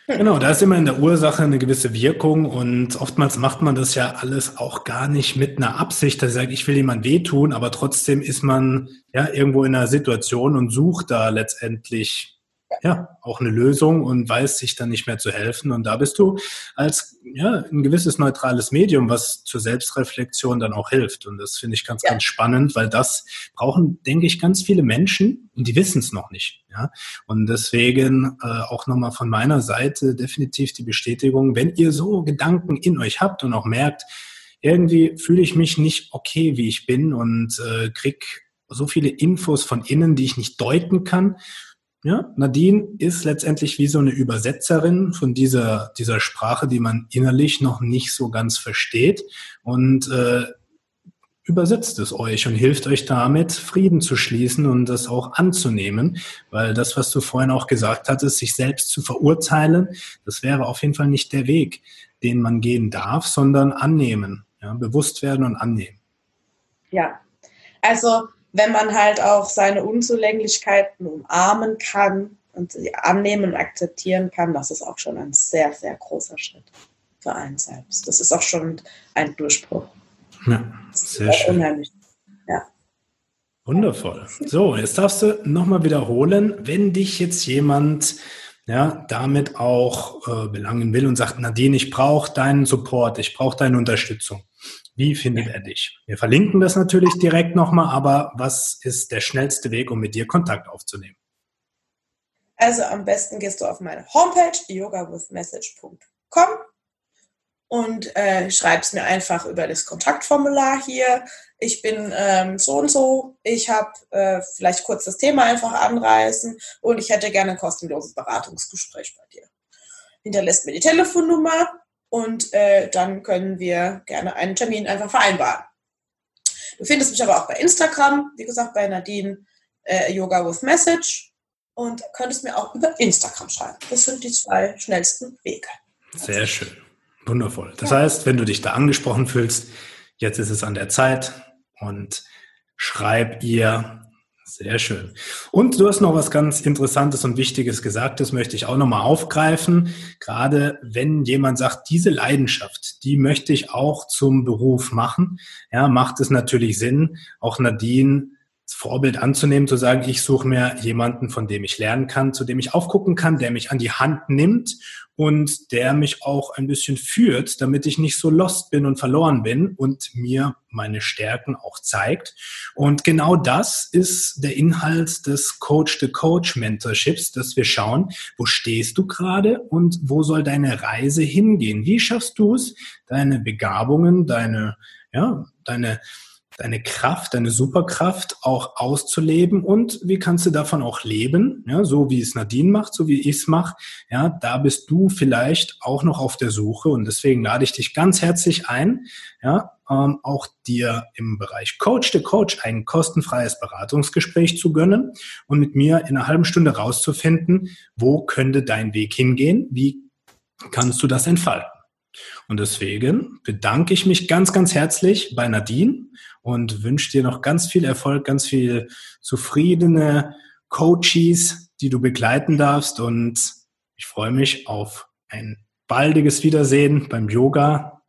S1: Genau, da ist immer in der Ursache eine gewisse Wirkung und oftmals macht man das ja alles auch gar nicht mit einer Absicht, dass er sagt, ich will jemand wehtun, aber trotzdem ist man ja irgendwo in einer Situation und sucht da letztendlich ja, auch eine Lösung und weiß sich dann nicht mehr zu helfen. Und da bist du als ja, ein gewisses neutrales Medium, was zur Selbstreflexion dann auch hilft. Und das finde ich ganz, ja. ganz spannend, weil das brauchen, denke ich, ganz viele Menschen und die wissen es noch nicht. Ja? Und deswegen äh, auch nochmal von meiner Seite definitiv die Bestätigung, wenn ihr so Gedanken in euch habt und auch merkt, irgendwie fühle ich mich nicht okay, wie ich bin und äh, krieg so viele Infos von innen, die ich nicht deuten kann ja, Nadine ist letztendlich wie so eine Übersetzerin von dieser, dieser Sprache, die man innerlich noch nicht so ganz versteht und äh, übersetzt es euch und hilft euch damit, Frieden zu schließen und das auch anzunehmen, weil das, was du vorhin auch gesagt hattest, sich selbst zu verurteilen, das wäre auf jeden Fall nicht der Weg, den man gehen darf, sondern annehmen, ja, bewusst werden und annehmen.
S2: Ja, also wenn man halt auch seine Unzulänglichkeiten umarmen kann und sie annehmen und akzeptieren kann, das ist auch schon ein sehr, sehr großer Schritt für einen selbst. Das ist auch schon ein Durchbruch.
S1: Ja, sehr schön. Unheimlich. Ja. Wundervoll. So, jetzt darfst du nochmal wiederholen, wenn dich jetzt jemand ja, damit auch äh, belangen will und sagt, Nadine, ich brauche deinen Support, ich brauche deine Unterstützung. Wie findet er dich? Wir verlinken das natürlich direkt nochmal, aber was ist der schnellste Weg, um mit dir Kontakt aufzunehmen?
S2: Also am besten gehst du auf meine Homepage yogawithmessage.com und äh, schreibst mir einfach über das Kontaktformular hier. Ich bin ähm, so und so, ich habe äh, vielleicht kurz das Thema einfach anreißen und ich hätte gerne ein kostenloses Beratungsgespräch bei dir. Hinterlässt mir die Telefonnummer und äh, dann können wir gerne einen Termin einfach vereinbaren. Du findest mich aber auch bei Instagram, wie gesagt, bei Nadine äh, Yoga with Message und könntest mir auch über Instagram schreiben. Das sind die zwei schnellsten Wege.
S1: Sehr schön. Wundervoll. Das ja. heißt, wenn du dich da angesprochen fühlst, jetzt ist es an der Zeit und schreib ihr sehr schön. Und du hast noch was ganz Interessantes und Wichtiges gesagt, das möchte ich auch nochmal aufgreifen. Gerade wenn jemand sagt, diese Leidenschaft, die möchte ich auch zum Beruf machen, ja, macht es natürlich Sinn, auch Nadine Vorbild anzunehmen, zu sagen, ich suche mir jemanden, von dem ich lernen kann, zu dem ich aufgucken kann, der mich an die Hand nimmt und der mich auch ein bisschen führt, damit ich nicht so lost bin und verloren bin und mir meine Stärken auch zeigt. Und genau das ist der Inhalt des Coach-to-Coach-Mentorships, dass wir schauen, wo stehst du gerade und wo soll deine Reise hingehen? Wie schaffst du es, deine Begabungen, deine, ja, deine deine Kraft, deine Superkraft auch auszuleben und wie kannst du davon auch leben, ja, so wie es Nadine macht, so wie ich es mache, ja, da bist du vielleicht auch noch auf der Suche und deswegen lade ich dich ganz herzlich ein, ja, ähm, auch dir im Bereich Coach the Coach ein kostenfreies Beratungsgespräch zu gönnen und mit mir in einer halben Stunde rauszufinden, wo könnte dein Weg hingehen, wie kannst du das entfalten. Und deswegen bedanke ich mich ganz, ganz herzlich bei Nadine und wünsche dir noch ganz viel Erfolg, ganz viel zufriedene Coaches, die du begleiten darfst. Und ich freue mich auf ein baldiges Wiedersehen beim Yoga.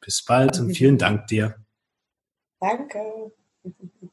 S1: Bis bald und vielen Dank dir.
S2: Danke. <laughs>